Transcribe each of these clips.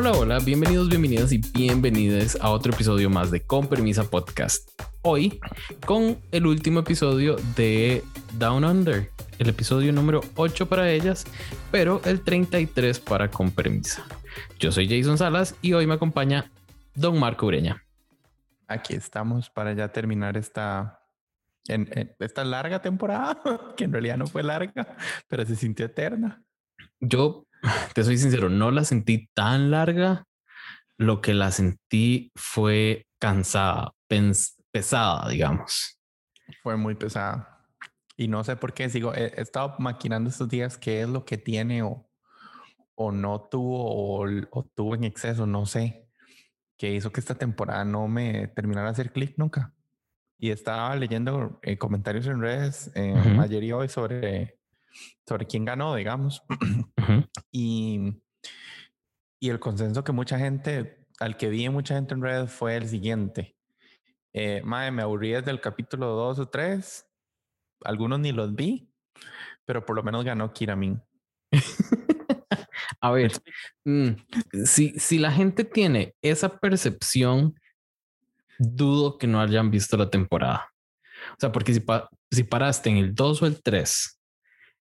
Hola, hola, bienvenidos, bienvenidas y bienvenidas a otro episodio más de Con Permisa Podcast. Hoy con el último episodio de Down Under, el episodio número 8 para ellas, pero el 33 para Con Permisa. Yo soy Jason Salas y hoy me acompaña Don Marco Ureña. Aquí estamos para ya terminar esta, en, esta larga temporada, que en realidad no fue larga, pero se sintió eterna. Yo te soy sincero, no la sentí tan larga. Lo que la sentí fue cansada, pesada, digamos. Fue muy pesada. Y no sé por qué, sigo, he, estado maquinando estos días qué es lo que tiene o, o no tuvo o, o, tuvo en exceso, no sé, que hizo que esta temporada no me terminara de hacer clic nunca. Y estaba leyendo eh, comentarios en redes eh, ayer y hoy sobre sobre quién ganó, digamos. y, y el consenso que mucha gente, al que vi mucha gente en redes fue el siguiente. Eh, me aburrí desde el capítulo 2 o 3. Algunos ni los vi, pero por lo menos ganó Kiramin. A ver, mm, si, si la gente tiene esa percepción, dudo que no hayan visto la temporada. O sea, porque si, si paraste en el 2 o el 3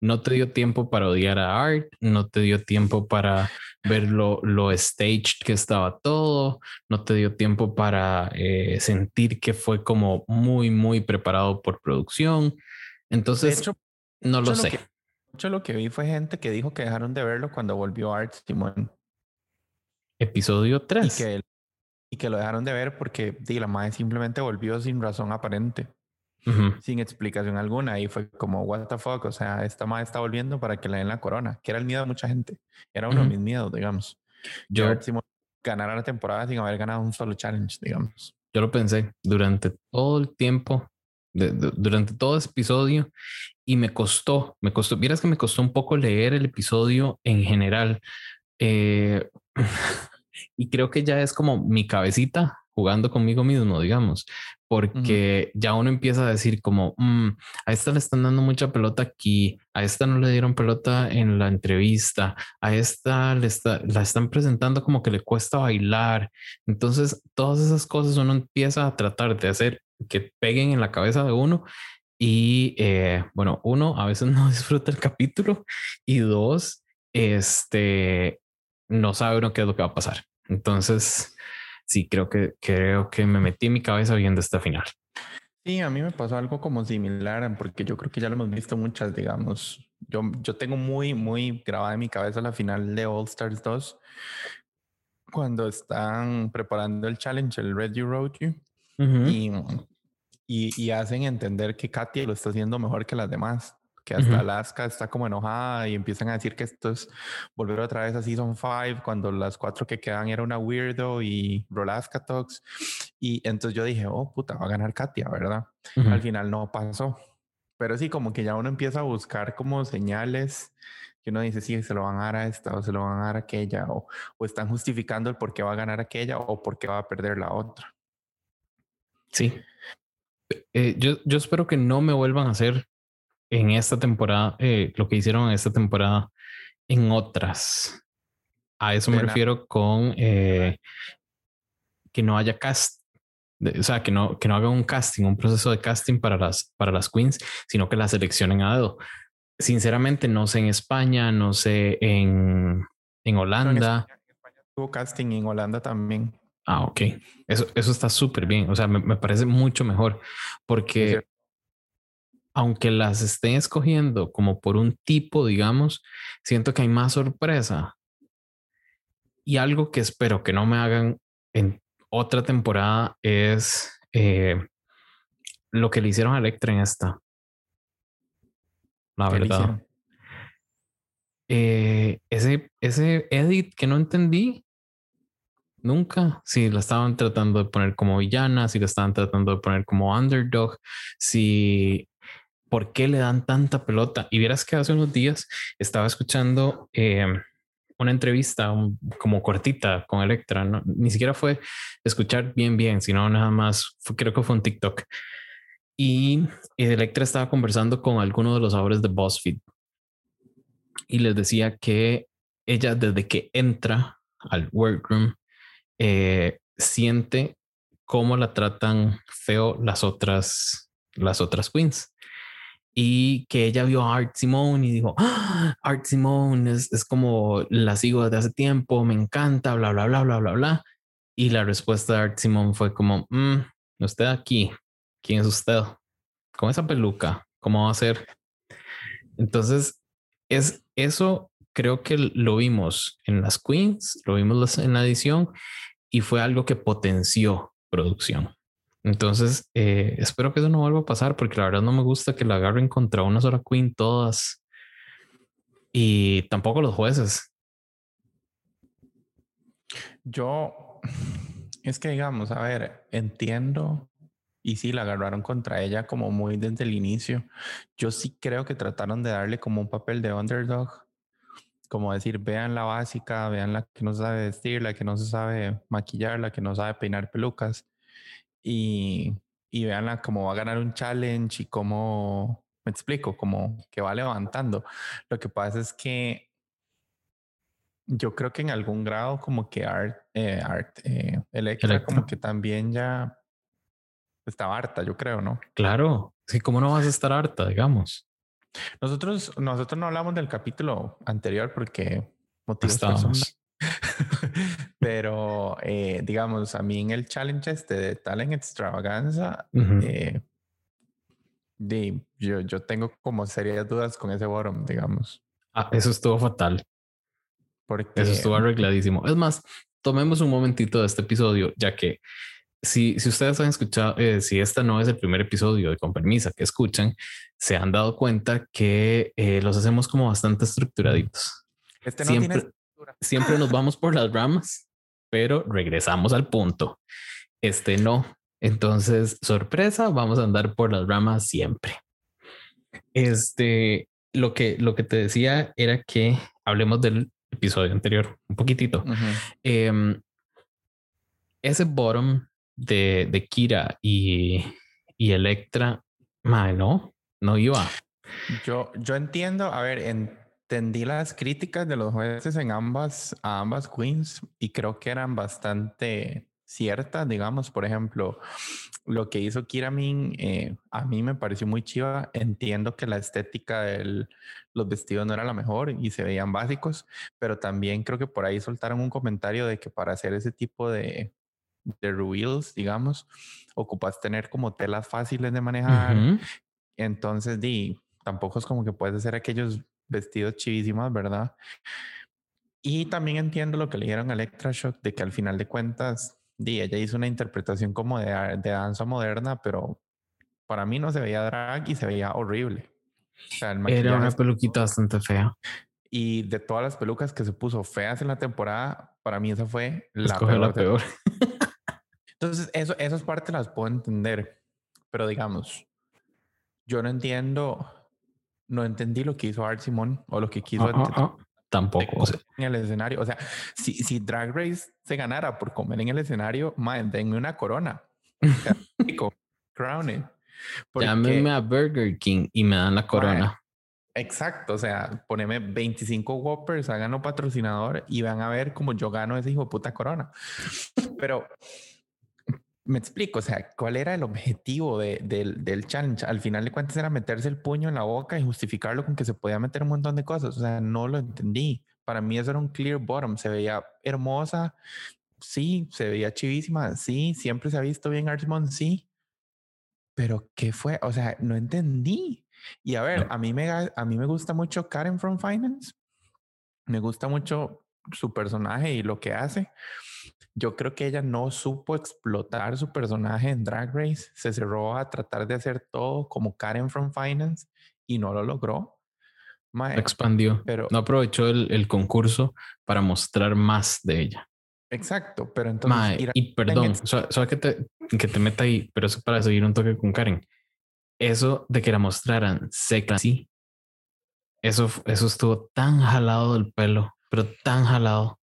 no te dio tiempo para odiar a Art, no te dio tiempo para ver lo, lo staged que estaba todo, no te dio tiempo para eh, sentir que fue como muy, muy preparado por producción. Entonces, no lo sé. mucho lo que vi fue gente que dijo que dejaron de verlo cuando volvió Art, Simón. Episodio 3. Y que, y que lo dejaron de ver porque di, la madre simplemente volvió sin razón aparente sin explicación alguna. Y fue como, what the fuck, o sea, esta madre está volviendo para que le den la corona, que era el miedo de mucha gente. Era uno de mis miedos, digamos. Yo ganara la temporada sin haber ganado un solo challenge, digamos. Yo lo pensé durante todo el tiempo, durante todo ese episodio, y me costó, me costó, vieras que me costó un poco leer el episodio en general. Eh, y creo que ya es como mi cabecita jugando conmigo mismo, digamos, porque ya uno empieza a decir como, mm, a esta le están dando mucha pelota aquí, a esta no le dieron pelota en la entrevista, a esta le está, la están presentando como que le cuesta bailar. Entonces, todas esas cosas uno empieza a tratar de hacer que peguen en la cabeza de uno. Y eh, bueno, uno a veces no disfruta el capítulo y dos, este, no sabe uno qué es lo que va a pasar. Entonces, sí, creo que, creo que me metí en mi cabeza viendo esta final. Sí, a mí me pasó algo como similar, porque yo creo que ya lo hemos visto muchas, digamos. Yo, yo tengo muy, muy grabada en mi cabeza la final de All Stars 2, cuando están preparando el challenge, el Red You Road You, y, y, y, hacen entender que Katia lo está haciendo mejor que las demás que hasta Alaska está como enojada y empiezan a decir que esto es volver otra vez a Season 5 cuando las cuatro que quedan era una Weirdo y Rolaska Talks. Y entonces yo dije, oh puta, va a ganar Katia, ¿verdad? Al final no pasó. Pero sí, como que ya uno empieza a buscar como señales que uno dice, sí, se lo van a dar a esta o se lo van a dar a aquella, o, o están justificando el por qué va a ganar aquella o por qué va a perder la otra. Sí. Eh, yo, yo espero que no me vuelvan a hacer en esta temporada, eh, lo que hicieron en esta temporada en otras. A eso me refiero con eh, que no haya cast, o sea, que no, que no haga un casting, un proceso de casting para las, para las queens, sino que la seleccionen a dedo. Sinceramente, no sé en España, no sé en, en Holanda. en España, tuvo casting en Holanda también. Ah, ok. Eso, eso está súper bien. O sea, me, me, parece mucho mejor porque aunque las estén escogiendo como por un tipo, digamos, siento que hay más sorpresa. Y algo que espero que no me hagan en otra temporada es eh, lo que le hicieron a Electra en esta. La verdad. Eh, ese, ese edit que no entendí nunca. Si la estaban tratando de poner como villana, si la estaban tratando de poner como underdog, si ¿por qué le dan tanta pelota? Y vieras que hace unos días estaba escuchando eh, una entrevista como cortita con Electra, ¿no? ni siquiera fue escuchar bien, bien, sino nada más, creo que fue un TikTok. Y, Electra estaba conversando con algunos de los sabores de BuzzFeed y les decía que ella desde que entra al workroom, eh, siente cómo la tratan feo las otras, las otras queens. Y que ella vio a Art Simone y dijo, ¡Ah! Art Simone es, es como la sigo desde hace tiempo, me encanta, bla, bla, bla, bla, bla, bla. Y la respuesta de Art Simone fue como, mm, usted aquí, ¿quién es usted? Con esa peluca, ¿cómo va a ser? Entonces, es eso creo que lo vimos en las Queens, lo vimos en la edición y fue algo que potenció producción. Entonces, eh, espero que eso no vuelva a pasar porque la verdad no me gusta que la agarren contra una sola Queen todas y tampoco los jueces. Yo, es que digamos, a ver, entiendo y sí, la agarraron contra ella como muy desde el inicio. Yo sí creo que trataron de darle como un papel de underdog. Como decir, vean la básica, vean la que no sabe vestir, la que no se sabe maquillar, la que no sabe peinar pelucas. Y, y veanla cómo va a ganar un challenge y cómo, me explico, como que va levantando. Lo que pasa es que yo creo que en algún grado como que Art, eh, Art eh, Electra, como que también ya estaba harta, yo creo, ¿no? Claro, sí, ¿cómo no vas a estar harta, digamos? Nosotros, nosotros no hablamos del capítulo anterior porque motivos Pero eh, digamos, a mí en el challenge este de Talent Extravaganza, eh, de, yo, yo tengo como serias dudas con ese bottom, digamos. Ah, eso estuvo fatal. Porque... Eso estuvo arregladísimo. Es más, tomemos un momentito de este episodio, ya que si, si ustedes han escuchado, eh, si esta no es el primer episodio de Con Permisa que escuchan, se han dado cuenta que eh, los hacemos como bastante estructuraditos. Este no siempre, siempre nos vamos por las ramas, pero regresamos al punto. Este no. Entonces, sorpresa, vamos a andar por las ramas siempre. Este, lo que, lo que te decía era que hablemos del episodio anterior un poquitito. Em, ese bottom de, de Kira y, y Electra, no, no iba. Yo, yo entiendo, a ver, entendí las críticas de los jueces en ambas, a ambas queens y creo que eran bastante ciertas, digamos, por ejemplo, lo que hizo Kira Min, eh, a mí me pareció muy chiva. Entiendo que la estética de los vestidos no era la mejor y se veían básicos, pero también creo que por ahí soltaron un comentario de que para hacer ese tipo de, de reveals, digamos, ocupas tener como telas fáciles de manejar. Entonces, di, tampoco es como que puedes hacer aquellos vestidos chivísimos, ¿verdad? Y también entiendo lo que le dieron a Electroshock, de que al final de cuentas, di, ella hizo una interpretación como de, de danza moderna, pero para mí no se veía drag y se veía horrible. Era una peluquita bastante fea. Y de todas las pelucas que se puso feas en la temporada, para mí esa fue la peor. La peor. Entonces, eso, esas partes las puedo entender, pero digamos, yo no entiendo, no entendí lo que hizo Art Simon o lo que quiso ah. tampoco en el escenario. O sea, si, si Drag Race se ganara por comer en el escenario, man, denme una corona. Crowning. Llámenme a Burger King y me dan la corona. exacto, o sea, poneme 25 Whoppers, háganlo patrocinador y van a ver cómo yo gano ese hijo de puta corona. Pero me explico, o sea, ¿cuál era el objetivo del challenge? Al final de cuentas era meterse el puño en la boca y justificarlo con que se podía meter un montón de cosas. O sea, no lo entendí. Para mí eso era un clear bottom. Se veía hermosa, sí, se veía chivísima, sí, siempre se ha visto bien Archmont, sí. Pero ¿qué fue? O sea, no entendí. Y a ver, a mí me, a mí me gusta mucho Karen from Finance. Me gusta mucho su personaje y lo que hace yo creo que ella no supo explotar su personaje en Drag Race, se cerró a tratar de hacer todo como Karen from Finance y no lo logró. Expandió, pero no aprovechó el, concurso para mostrar más de ella. Exacto, pero entonces. y perdón, solo que te, que te meta ahí, pero eso para seguir un toque con Karen. Eso de que la mostraran seca así, eso, eso estuvo tan jalado del pelo, pero tan jalado.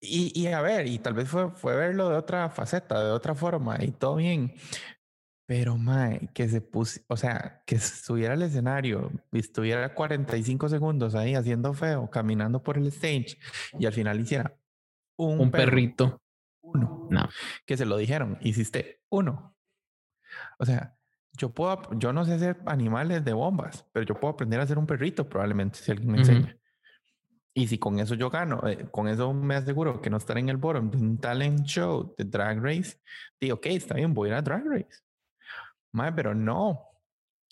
Y, y, a ver, y tal vez fue, fue verlo de otra faceta, de otra forma, y todo bien. Pero, mae, que se puso, o sea, que estuviera al escenario y estuviera 45 segundos ahí haciendo feo, caminando por el stage y al final hiciera un, un perrito. Uno. No. Que se lo dijeron, hiciste uno. O sea, yo puedo, yo no sé hacer animales de bombas, pero yo puedo aprender a hacer un perrito probablemente si alguien me enseña. Y si con eso yo gano, eh, con eso me aseguro que no estar en el bottom de un talent show de Drag Race, digo, ok, está bien, voy a ir a Drag Race. Madre, pero no.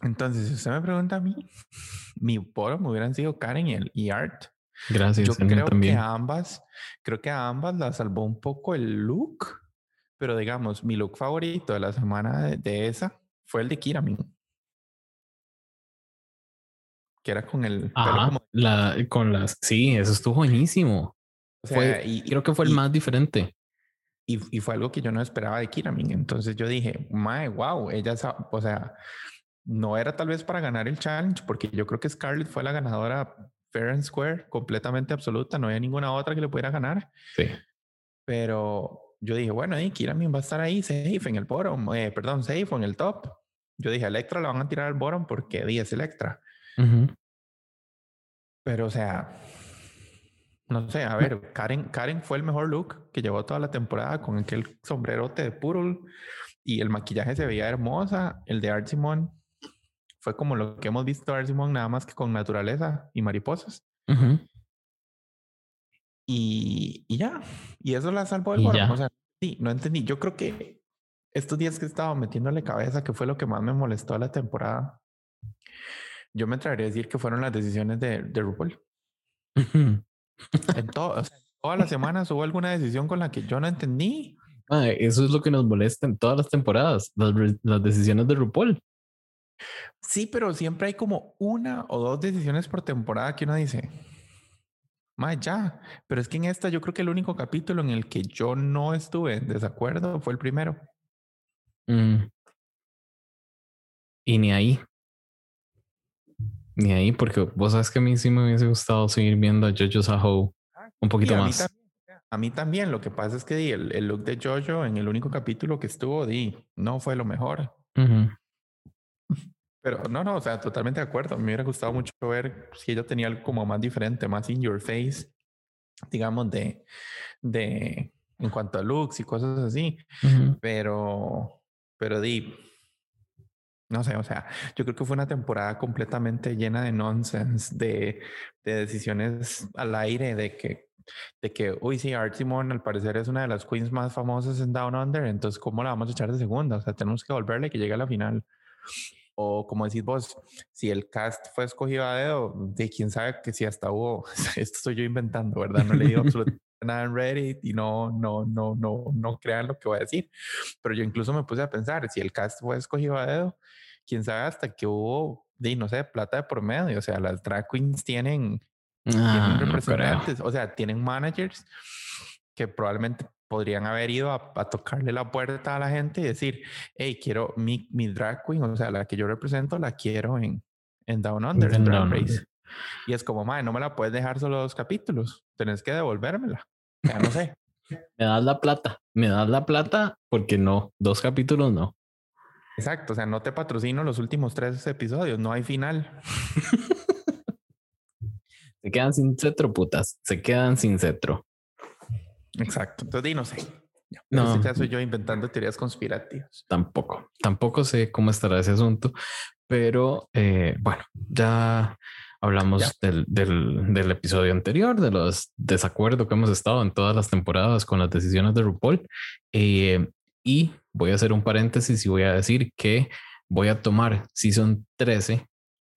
Entonces, si usted me pregunta a mí, mi bottom hubieran sido Karen y, el, y Art. Gracias. Yo creo también. que a ambas, creo que a ambas la salvó un poco el look, pero digamos, mi look favorito de la semana de, de esa fue el de Kiramin. Que era con el Ajá, como... la, con las, sí, eso estuvo buenísimo. O sea, fue, y, creo que fue el y, más diferente. Y, y, fue algo que yo no esperaba de Kiramin. Entonces yo dije, mae, wow, ella, o sea, no era tal vez para ganar el challenge, porque yo creo que Scarlett fue la ganadora fair and square, completamente absoluta. No había ninguna otra que le pudiera ganar. Sí. Pero yo dije, bueno, y Kiramin va a estar ahí safe en el bottom, eh, perdón, safe en el top. Yo dije, Electra la van a tirar al bottom porque di es Electra. Uh -huh. Pero, o sea, no sé, a ver, Karen, Karen fue el mejor look que llevó toda la temporada con aquel sombrerote de Purul y el maquillaje se veía hermosa. El de Art Simon fue como lo que hemos visto de Art Simon, nada más que con naturaleza y mariposas. Uh -huh. y, y, ya, y eso la salvó el bottom. O sea, sí, no entendí. Yo creo que estos días que estaba metiéndole cabeza, que fue lo que más me molestó de la temporada, yo me atrevería a decir que fueron las decisiones de, de RuPaul. en todo, o sea, todas las semanas hubo alguna decisión con la que yo no entendí. Ah, eso es lo que nos molesta en todas las temporadas, las, las decisiones de RuPaul. Sí, pero siempre hay como una o dos decisiones por temporada que uno dice, más ya, pero es que en esta yo creo que el único capítulo en el que yo no estuve en desacuerdo fue el primero. Mm. Y ni ahí. Ni ahí, porque vos sabes que a mí sí me hubiese gustado seguir viendo a Jojo Saho un poquito a más. Mí a mí también, lo que pasa es que el, el, look de Jojo en el único capítulo que estuvo, di, no fue lo mejor. Uh -huh. Pero no, no, o sea, totalmente de acuerdo. Me hubiera gustado mucho ver si ella tenía algo como más diferente, más in your face, digamos, de, de en cuanto a looks y cosas así. Uh -huh. Pero, pero di, no sé, o sea, yo creo que fue una temporada completamente llena de nonsense, de, de decisiones al aire, de que, de que, uy, sí, Art al parecer es una de las queens más famosas en Down Under, entonces, ¿cómo la vamos a echar de segunda? O sea, tenemos que volverle que llegue a la final. O como decís vos, si el cast fue escogido a dedo, de quién sabe que si hasta hubo, esto estoy yo inventando, ¿verdad? No le digo absolutamente nada en Reddit y no, no, no, no, no crean lo que voy a decir. Pero yo incluso me puse a pensar, si el cast fue escogido a dedo, quién sabe hasta que hubo, de, no sé, plata de por medio. O sea, las drag queens tienen, Ah, tienen no representantes, creo. o sea, tienen managers que probablemente podrían haber ido a, a, tocarle la puerta a la gente y decir, hey, quiero mi, mi drag queen, o sea, la que yo represento, la quiero en, en Down Under, en Down Race. Y es como, madre, no me la puedes dejar solo dos capítulos, tenés que devolvérmela. Sea, no sé. Me das la plata, me das la plata porque no, dos capítulos no. Exacto, o sea, no te patrocino los últimos tres episodios, no hay final. Se quedan sin cetro, putas, se quedan sin cetro. Exacto, entonces di, no sé. No. En este caso yo inventando teorías conspirativas. Tampoco, tampoco sé cómo estará ese asunto, pero eh, bueno, ya hablamos. Del, del, del episodio anterior, de los desacuerdos que hemos estado en todas las temporadas con las decisiones de RuPaul. Eh, y voy a hacer un paréntesis y voy a decir que voy a tomar Season 13,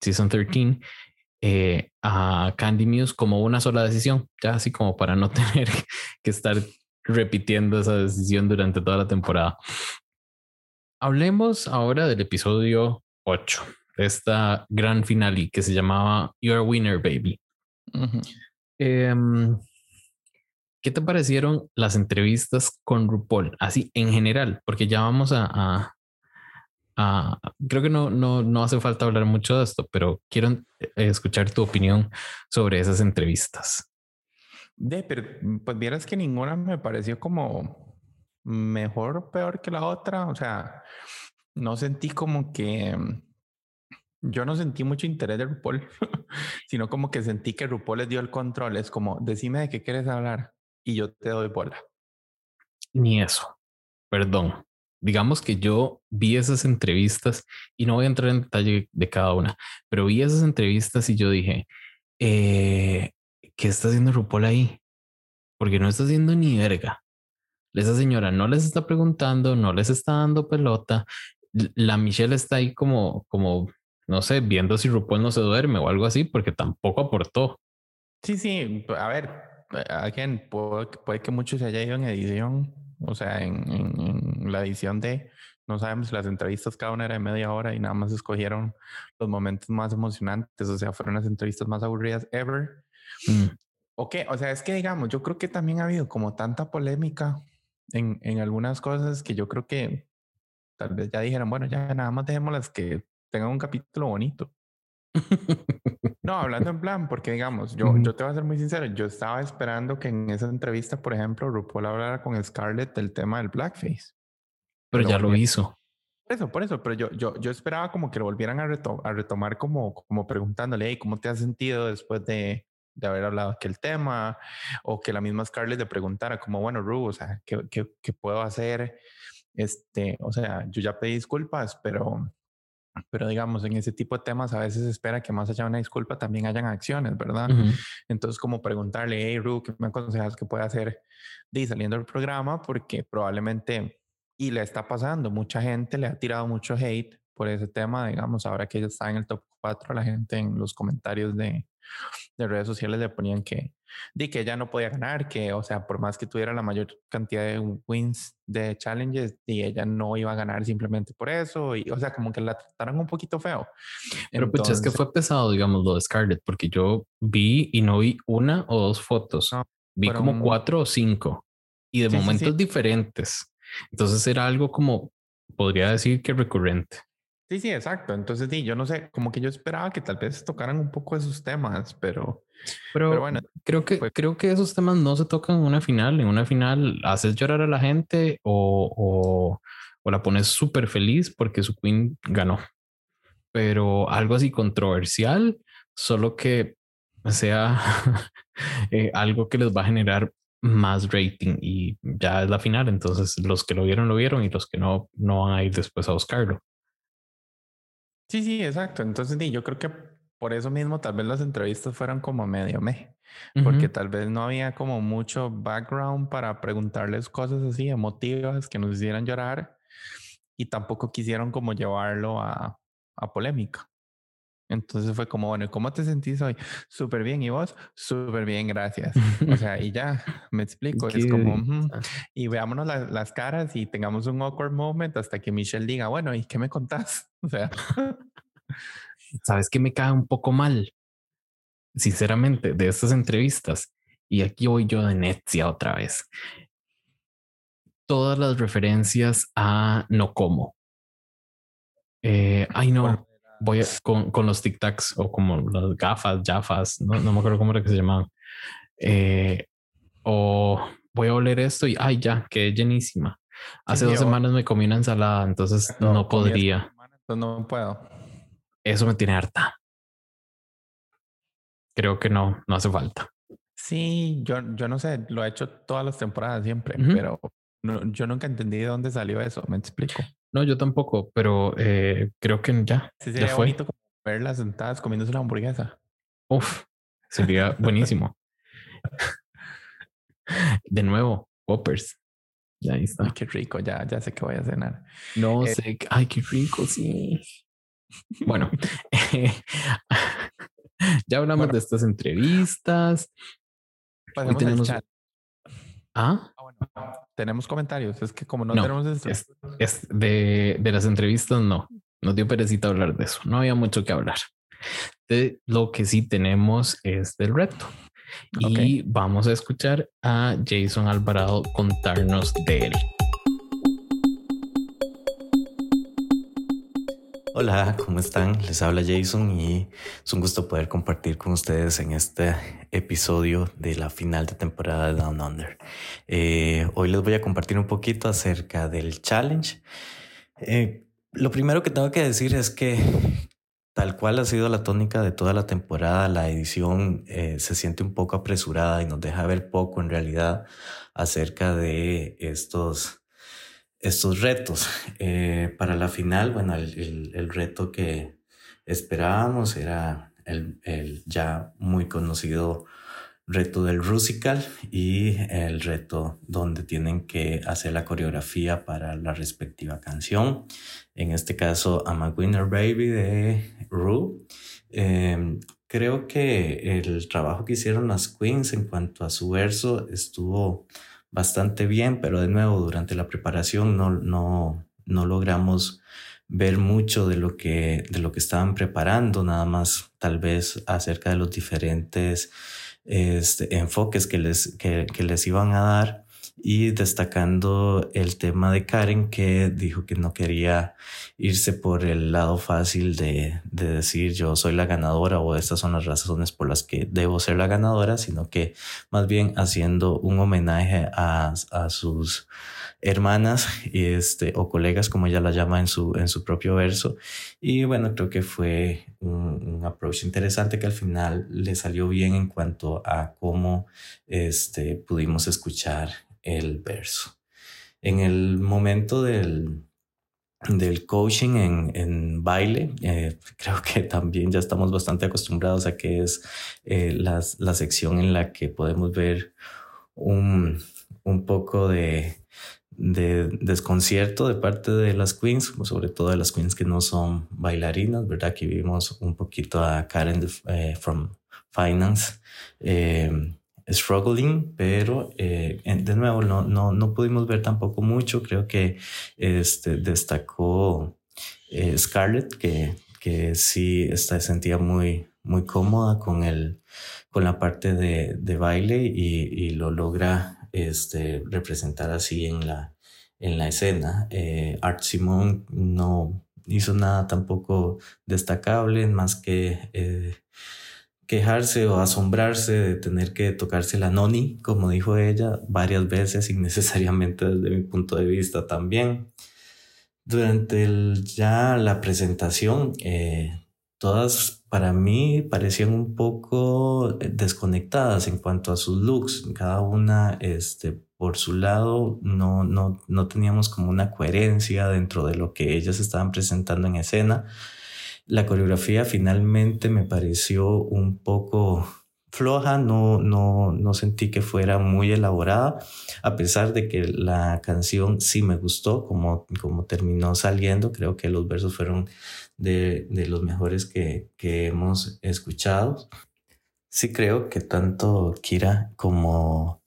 Season 13, eh, a Candy Muse como una sola decisión, ya así como para no tener que estar repitiendo esa decisión durante toda la temporada. Hablemos ahora del episodio 8, de esta gran finale que se llamaba Your Winner Baby. Ujú. Em, ¿Qué te parecieron las entrevistas con RuPaul? Así en general, porque ya vamos a, a- a- creo que no, no, no hace falta hablar mucho de esto, pero quiero eh, escuchar tu opinión sobre esas entrevistas. De, pero pues vieras que ninguna me pareció como mejor o peor que la otra. O sea, no sentí como que yo no sentí mucho interés de RuPaul, sino como que sentí que RuPaul les dio el control. Es como, decime de qué quieres hablar y yo te doy bola. Ni eso. Perdón. Digamos que yo vi esas entrevistas y no voy a entrar en detalle de cada una, pero vi esas entrevistas y yo dije, eh, ¿qué está haciendo RuPaul ahí? Porque no está haciendo ni verga. Esa señora no les está preguntando, no les está dando pelota. La Michelle está ahí como, como no sé, viendo si RuPaul no se duerme o algo así, porque tampoco aportó. Sí, sí, a ver, alguien puede, que mucho se haya ido en edición, o sea, en, la edición de, no sabemos, las entrevistas cada una era de media hora y nada más escogieron los momentos más emocionantes, o sea, fueron las entrevistas más aburridas ever. Mm. Ok, o sea, es que digamos, yo creo que también ha habido como tanta polémica en, en algunas cosas que yo creo que tal vez ya dijeron, bueno, ya nada más dejemos las que tengan un capítulo bonito. no, hablando en plan, porque digamos, yo, yo te voy a ser muy sincero, yo estaba esperando que en esa entrevista, por ejemplo, RuPaul hablara con Scarlett del tema del blackface. Pero ya lo hizo. Por eso, por eso, pero yo, yo, yo esperaba como que lo volvieran a, a retomar como, como preguntándole, hey, ¿cómo te has sentido después de, de haber hablado aquel tema? O que la misma Scarlett le preguntara como, bueno, Ru, o sea, ¿qué, qué, qué puedo hacer? Este, o sea, yo ya pedí disculpas, pero pero digamos, en ese tipo de temas a veces se espera que más allá de una disculpa también hayan acciones, ¿verdad? Entonces, como preguntarle, hey, Ru, ¿qué me aconsejas que pueda hacer de saliendo del programa? Porque probablemente, y le está pasando, mucha gente le ha tirado mucho hate por ese tema, digamos, ahora que ella está en el top 4, la gente en los comentarios de, de redes sociales le ponían que, di que ella no podía ganar, que, o sea, por más que tuviera la mayor cantidad de wins de challenges, y ella no iba a ganar simplemente por eso, y, o sea, como que la trataron un poquito feo. Pero pues es que fue pesado, digamos, lo de Scarlett, porque yo vi y no vi una o dos fotos, vi como cuatro o cinco, y de momentos diferentes. Entonces era algo como, podría decir que recurrente. Sí, sí, exacto. Entonces, sí, yo no sé, como que yo esperaba que tal vez tocaran un poco esos temas, pero, pero, bueno, creo que, creo que esos temas no se tocan en una final. En una final haces llorar a la gente o, o, o la pones súper feliz porque su queen ganó. Pero algo así controversial, solo que sea eh, algo que les va a generar más rating y ya es la final. Entonces, los que lo vieron, lo vieron y los que no, no van a ir después a buscarlo. Sí, sí, exacto. Entonces, yo creo que por eso mismo tal vez las entrevistas fueron como medio me, porque tal vez no había como mucho background para preguntarles cosas así emotivas que nos hicieran llorar y tampoco quisieron como llevarlo a, a polémica. Entonces fue como, bueno, ¿cómo te sentís hoy? Súper bien. ¿Y vos? Súper bien, gracias. O sea, y ya, me explico. es como, y veámonos las caras y tengamos un awkward moment hasta que Michelle diga, bueno, ¿y qué me contás? O sea. ¿Sabes que me cae un poco mal? Sinceramente, de estas entrevistas. Y aquí voy yo de Netzia otra vez. Todas las referencias a no como. Eh, ay, no voy con, con, los tic-tacs o como las gafas, jafas, no, no me acuerdo cómo era que se llamaban. Eh, o voy a oler esto y ay, ya, quedé llenísima. Hace dos semanas me comí una ensalada, entonces no, podría. no puedo. Eso me tiene harta. Creo que no, no hace falta. Sí, yo, yo no sé, lo he hecho todas las temporadas siempre, pero yo nunca entendí de dónde salió eso, me explico. No, yo tampoco, pero eh, creo que ya. Sí, sería ya fue. bonito como verlas sentadas comiéndose una hamburguesa. Uf, sería buenísimo. De nuevo, poppers. Ya ahí está. qué rico, ya, ya sé que voy a cenar. No eh, sé, ay, qué rico, sí. Bueno, ya hablamos de estas entrevistas. tenemos... ¿Ah? ah bueno, tenemos comentarios. Es que como no, tenemos Es, de, de, las entrevistas, no. Nos dio perecita hablar de eso. No había mucho que hablar. De lo que sí tenemos es del reto. Y vamos a escuchar a Jason Alvarado contarnos de él. Hola, ¿cómo están? Les habla Jason y es un gusto poder compartir con ustedes en este episodio de la final de temporada de Down Under. Eh, hoy les voy a compartir un poquito acerca del challenge. Eh, Lo primero que tengo que decir es que tal cual ha sido la tónica de toda la temporada, la edición eh, se siente un poco apresurada y nos deja ver poco en realidad acerca de estos, estos retos. Eh, para la final, bueno, el, el, reto que esperábamos era el, el ya muy conocido reto del Rusical y el reto donde tienen que hacer la coreografía para la respectiva canción. En este caso, I'm a Winner Baby de Ru. Em, creo que el trabajo que hicieron las Queens en cuanto a su verso estuvo bastante bien, pero de nuevo, durante la preparación no, no, no logramos ver mucho de lo que de lo que estaban preparando, nada más tal vez acerca de los diferentes este, enfoques que les, que, que les iban a dar y destacando el tema de Karen que dijo que no quería irse por el lado fácil de, de, decir yo soy la ganadora o estas son las razones por las que debo ser la ganadora, sino que más bien haciendo un homenaje a, a sus hermanas este, o colegas, como ella la llama en su, en su propio verso. Y bueno, creo que fue un, un approach interesante que al final le salió bien en cuanto a cómo este, pudimos escuchar el verso. En el momento del, del coaching en, en baile, eh, creo que también ya estamos bastante acostumbrados a que es eh, la, la sección en la que podemos ver un, un poco de, de desconcierto de parte de las queens, sobre todo de las queens que no son bailarinas, ¿verdad? Que vimos un poquito a Karen eh, from Finance struggling, pero eh, de nuevo no, no, no pudimos ver tampoco mucho. Creo que este, destacó eh, Scarlett, que, que sí está, sentía muy, muy cómoda con, el, con la parte de, de baile y, y lo logra este, representar así en la, en la escena. Eh, Art Simon no hizo nada tampoco destacable, más que quejarse o asombrarse de tener que tocarse la noni, como dijo ella, varias veces innecesariamente desde mi punto de vista también. Durante ya la presentación, eh, todas para mí parecían un poco eh, desconectadas en cuanto a sus looks. Cada una, este, por su lado, no, no, no teníamos como una coherencia dentro de lo que ellas estaban presentando en escena. La coreografía finalmente me pareció un poco floja, no, no, no sentí que fuera muy elaborada, a pesar de que la canción sí me gustó, como, como terminó saliendo, creo que los versos fueron de, de los mejores que, que, hemos escuchado. Sí creo que tanto Kira como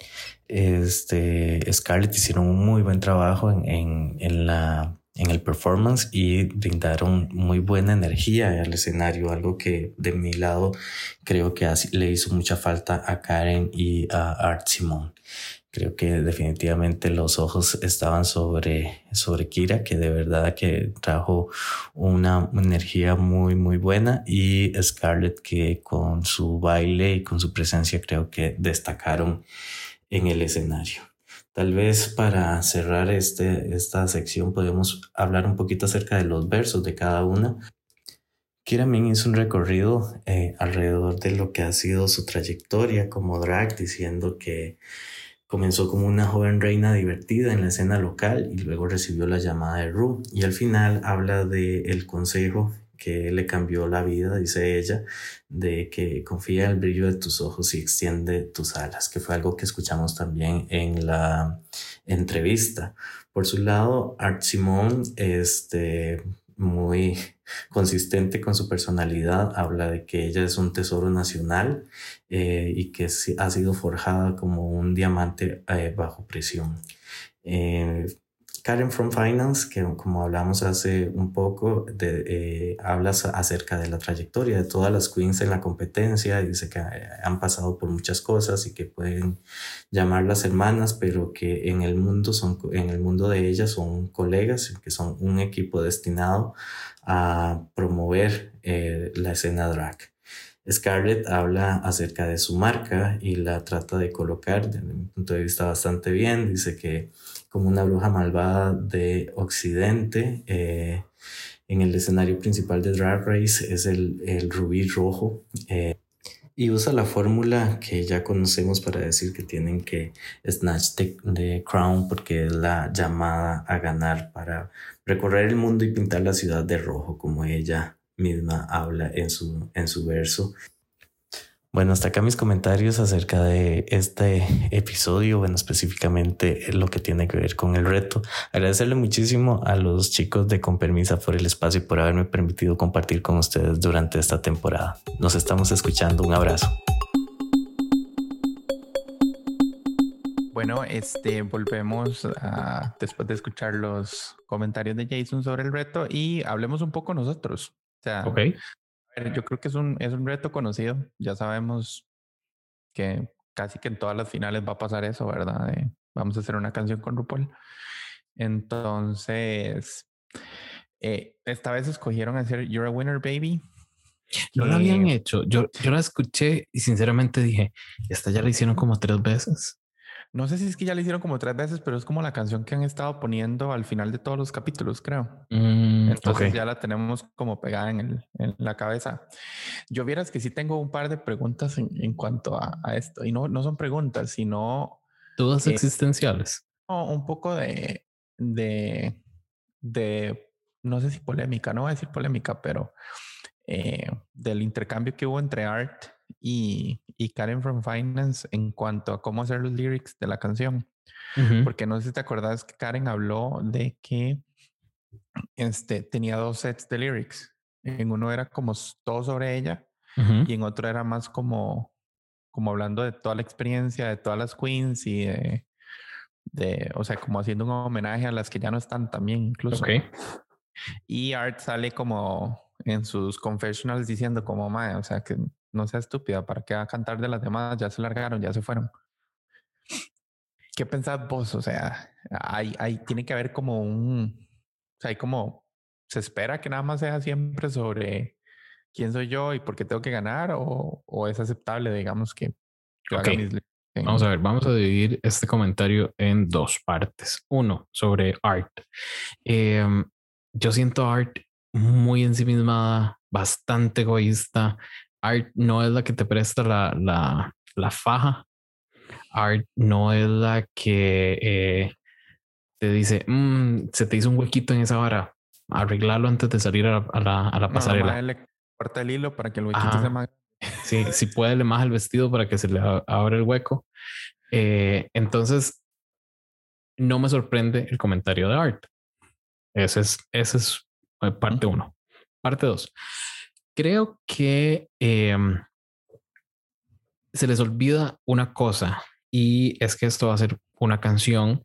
este Scarlett hicieron un muy buen trabajo en, en, en la en el performance y brindaron muy buena energía al escenario, algo que de mi lado creo que le hizo mucha falta a Karen y a Art Simon. Creo que definitivamente los ojos estaban sobre, sobre Kira, que de verdad que trajo una energía muy, muy buena y Scarlett que con su baile y con su presencia creo que destacaron en el escenario. Tal vez para cerrar este, esta sección podemos hablar un poquito acerca de los versos de cada una. Kira Min hizo un recorrido eh, alrededor de lo que ha sido su trayectoria como drag, diciendo que comenzó como una joven reina divertida en la escena local y luego recibió la llamada de Ru. Y al final habla de el consejo que le cambió la vida, dice ella, de que confía en el brillo de tus ojos y extiende tus alas, que fue algo que escuchamos también en la entrevista. Por su lado, Art Simon, este, muy consistente con su personalidad, habla de que ella es un tesoro nacional eh, y que ha sido forjada como un diamante eh, bajo presión. Eh, Karen from Finance, que como hablamos hace un poco, de, eh, habla acerca de la trayectoria de todas las queens en la competencia dice que eh, han pasado por muchas cosas y que pueden llamarlas hermanas, pero que en el mundo son, en el mundo de ellas son colegas, que son un equipo destinado a promover eh, la escena drag. Scarlett habla acerca de su marca y la trata de colocar desde mi punto de vista bastante bien. Dice que como una bruja malvada de Occidente, eh, en el escenario principal de Drag Race es el, el rubí rojo. Eh, y usa la fórmula que ya conocemos para decir que tienen que snatch the, crown porque es la llamada a ganar para recorrer el mundo y pintar la ciudad de rojo como ella misma habla en su, en su verso. Bueno, hasta acá mis comentarios acerca de este episodio, bueno, específicamente lo que tiene que ver con el reto. Agradecerle muchísimo a los chicos de Con Permisa por el espacio y por haberme permitido compartir con ustedes durante esta temporada. Nos estamos escuchando. Un abrazo. Bueno, este volvemos a, después de escuchar los comentarios de Jason sobre el reto y hablemos un poco nosotros. O sea, okay yo creo que es un, es un reto conocido. Ya sabemos que casi que en todas las finales va a pasar eso, ¿verdad? vamos a hacer una canción con RuPaul. Entonces, eh, esta vez escogieron hacer You're a Winner Baby. No lo habían hecho. Yo, yo la escuché y sinceramente dije, esta ya la hicieron como tres veces. No sé si es que ya le hicieron como tres veces, pero es como la canción que han estado poniendo al final de todos los capítulos, creo. Mm, Entonces ya la tenemos como pegada en, la cabeza. Yo vieras que sí tengo un par de preguntas en, cuanto a, esto. Y no, no son preguntas, sino... Dudas existenciales. un poco de, de, de, no sé si polémica, no voy a decir polémica, pero eh, del intercambio que hubo entre Art y, y, Karen from Finance en cuanto a cómo hacer los lyrics de la canción. Porque no sé si te acordás que Karen habló de que este, tenía dos sets de lyrics. En uno era como todo sobre ella y en otro era más como, como hablando de toda la experiencia de todas las queens y de, de, o sea, como haciendo un homenaje a las que ya no están también incluso. Y Art sale como en sus confessionals diciendo como, mae, o sea, que no sea estúpida, ¿para qué va a cantar de las demás? Ya se largaron, ya se fueron. ¿Qué pensás vos? O sea, hay, hay, tiene que haber como un, o sea, hay como, se espera que nada más sea siempre sobre quién soy yo y por qué tengo que ganar o, o es aceptable, digamos, que Vamos a ver, vamos a dividir este comentario en dos partes. Uno, sobre Art. Em, yo siento Art muy ensimismada, bastante egoísta. Art no es la que te presta la, la, la faja. Art no es la que eh, te dice, mm, se te hizo un huequito en esa vara, arreglarlo antes de salir a, la, a la, pasarela. le corta el hilo para que el huequito se más. Sí, si puede, le más el vestido para que se le abra el hueco. Eh, entonces, no me sorprende el comentario de Art. Ese es, ese es parte uno. Parte dos. Creo que em, se les olvida una cosa y es que esto va a ser una canción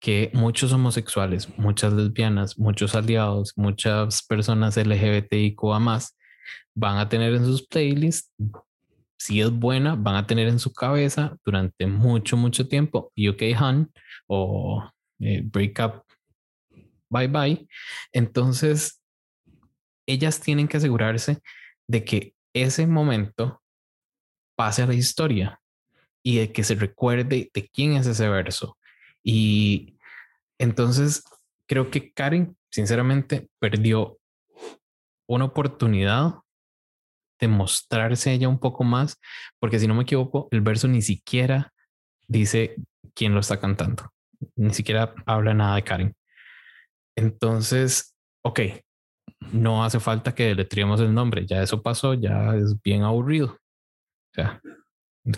que muchos homosexuales, muchas lesbianas, muchos aliados, muchas personas LGBTIQA más van a tener en sus playlists. Si es buena, van a tener en su cabeza durante mucho, mucho tiempo UK Han o eh, Break Up Bye Bye. Entonces, ellas tienen que asegurarse de que ese momento pase a la historia y de que se recuerde de quién es ese verso. Y entonces creo que Karen, sinceramente, perdió una oportunidad de mostrarse ella un poco más, porque si no me equivoco, el verso ni siquiera dice quién lo está cantando, ni siquiera habla nada de Karen. Entonces, ok, no hace falta que deletreemos el nombre, ya eso pasó, ya es bien aburrido. O sea,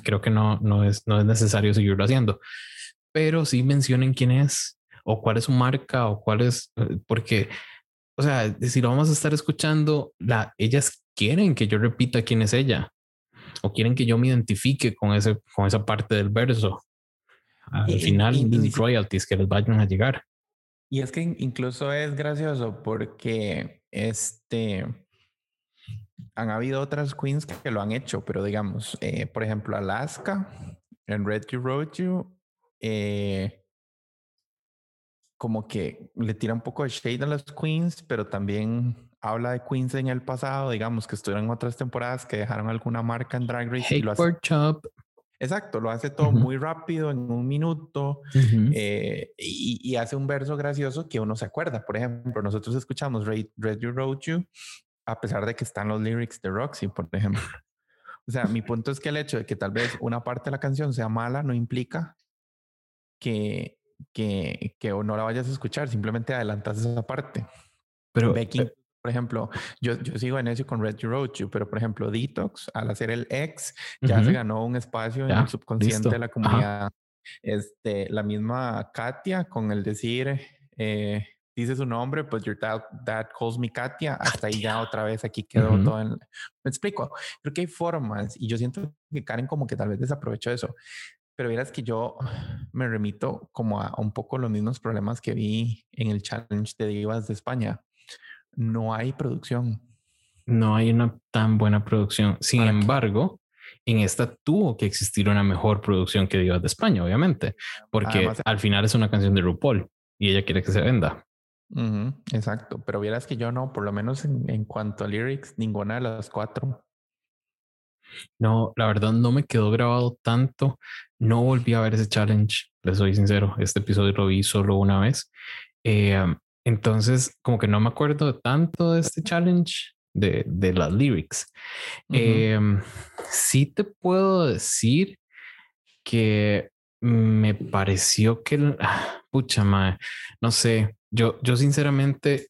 creo que no, no, es, no es necesario seguirlo haciendo, pero sí mencionen quién es o cuál es su marca o cuál es, eh, porque, o sea, si lo vamos a estar escuchando, la, ellas quieren que yo repita quién es ella o quieren que yo me identifique con, ese, con esa parte del verso. Al final, y, royalties que les vayan a llegar. Y es que incluso es gracioso porque este, han habido otras queens que lo han hecho, pero digamos, eh, por ejemplo, Alaska en Red You Road You, eh, como que le tira un poco de shade a las queens, pero también habla de queens en el pasado, digamos que estuvieron en otras temporadas que dejaron alguna marca en Drag Race. y lo hace, Exacto, lo hace todo muy rápido, en un minuto, eh, y, hace un verso gracioso que uno se acuerda. Por ejemplo, nosotros escuchamos Red, You Road You, a pesar de que están los lyrics de Roxy, por ejemplo. O sea, mi punto es que el hecho de que tal vez una parte de la canción sea mala no implica que, que, que no la vayas a escuchar, simplemente adelantas esa parte. Pero Becky, eh, por ejemplo, yo, yo sigo en eso con Red You, pero por ejemplo, Detox, al hacer el ex, ya se ganó un espacio en el subconsciente de la comunidad. Este, la misma Katia con el decir, eh, dice su nombre, pues your dad, calls me Katia, hasta ahí ya otra vez aquí quedó todo en... Me explico, creo que hay formas y yo siento que Karen como que tal vez desaprovechó eso. Pero verás que yo me remito como a un poco los mismos problemas que vi en el challenge de divas de España no hay producción. No hay una tan buena producción. Sin embargo, en esta tuvo que existir una mejor producción que Divas de España, obviamente, porque al final es una canción de RuPaul y ella quiere que se venda. exacto, pero vieras que yo no, por lo menos en, cuanto a lyrics, ninguna de las cuatro. No, la verdad no me quedó grabado tanto. No volví a ver ese challenge, les soy sincero. Este episodio lo vi solo una vez. Eh, entonces, como que no me acuerdo tanto de este challenge de, de las lyrics. Em, sí te puedo decir que me pareció que, ah, pucha madre, no sé, yo, yo sinceramente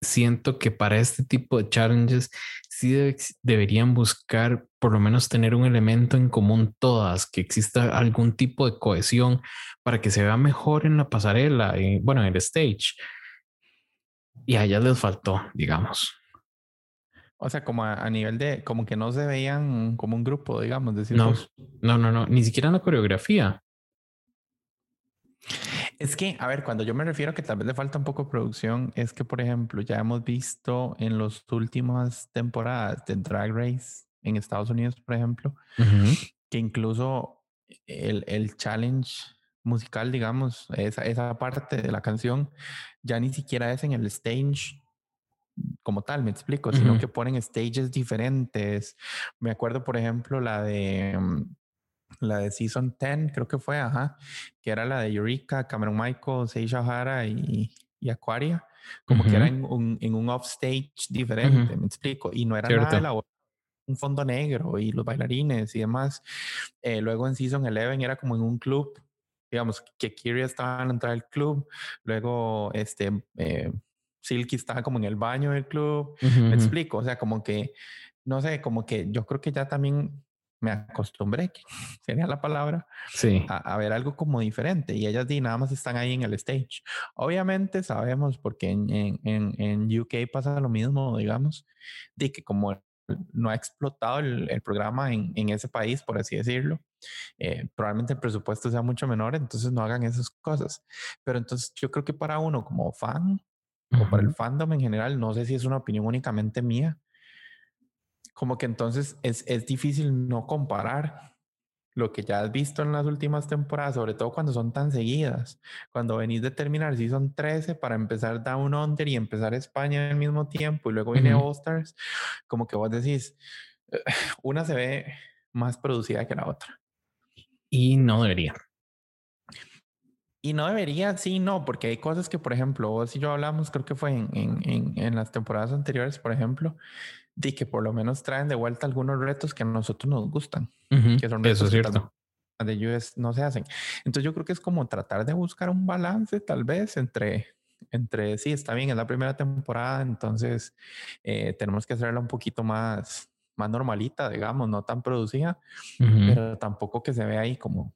siento que para este tipo de challenges sí deberían buscar por lo menos tener un elemento en común todas, que exista algún tipo de cohesión para que se vea mejor en la pasarela, y, bueno, en el stage. Y a ellas les faltó, digamos. O sea, como a, nivel de, como que no se veían como un grupo, digamos. no, no, no, no, ni siquiera en la coreografía. Es que, a ver, cuando yo me refiero a que tal vez le falta un poco de producción, es que, por ejemplo, ya hemos visto en las últimas temporadas de Drag Race en Estados Unidos, por ejemplo, que incluso el, el, challenge musical, digamos, esa, esa parte de la canción, ya ni siquiera es en el stage como tal, me explico, sino que ponen stages diferentes. Me acuerdo, por ejemplo, la de mm, la de Season 10, creo que fue, ajá, que era la de Eureka, Cameron Michael, Seisha O'Hara y, y Aquaria, como que era en un, en un offstage diferente, me explico, y no era nada de un fondo negro y los bailarines y demás. Eh, luego en Season 11 era como en un club, digamos, que Kiri estaba en la entrada del club, luego este, eh, Silky estaba como en el baño del club, me explico, o sea, como que, no sé, como que yo creo que ya también me acostumbré, sería la palabra, sí. a, ver algo como diferente. Y ellas di, nada más están ahí en el stage. Obviamente sabemos, porque en, en, en UK pasa lo mismo, digamos, de que como no ha explotado el, el programa en, en, ese país, por así decirlo, eh, probablemente el presupuesto sea mucho menor, entonces no hagan esas cosas. Pero entonces yo creo que para uno como fan o para el fandom en general, no sé si es una opinión únicamente mía, como que entonces es, es difícil no comparar lo que ya has visto en las últimas temporadas, sobre todo cuando son tan seguidas. Cuando venís de terminar si son 13 para empezar Down Under y empezar España al mismo tiempo y luego viene All Stars, como que vos decís, una se ve más producida que la otra. Y no debería. Y no debería, sí, no, porque hay cosas que, por ejemplo, vos y yo hablamos, creo que fue en, en, en las temporadas anteriores, por ejemplo, de que por lo menos traen de vuelta algunos retos que a nosotros nos gustan. que son Eso es cierto. De ellos no se hacen. Entonces yo creo que es como tratar de buscar un balance tal vez entre, entre sí, está bien, es la primera temporada, entonces eh, tenemos que hacerla un poquito más, más normalita, digamos, no tan producida, pero tampoco que se vea ahí como,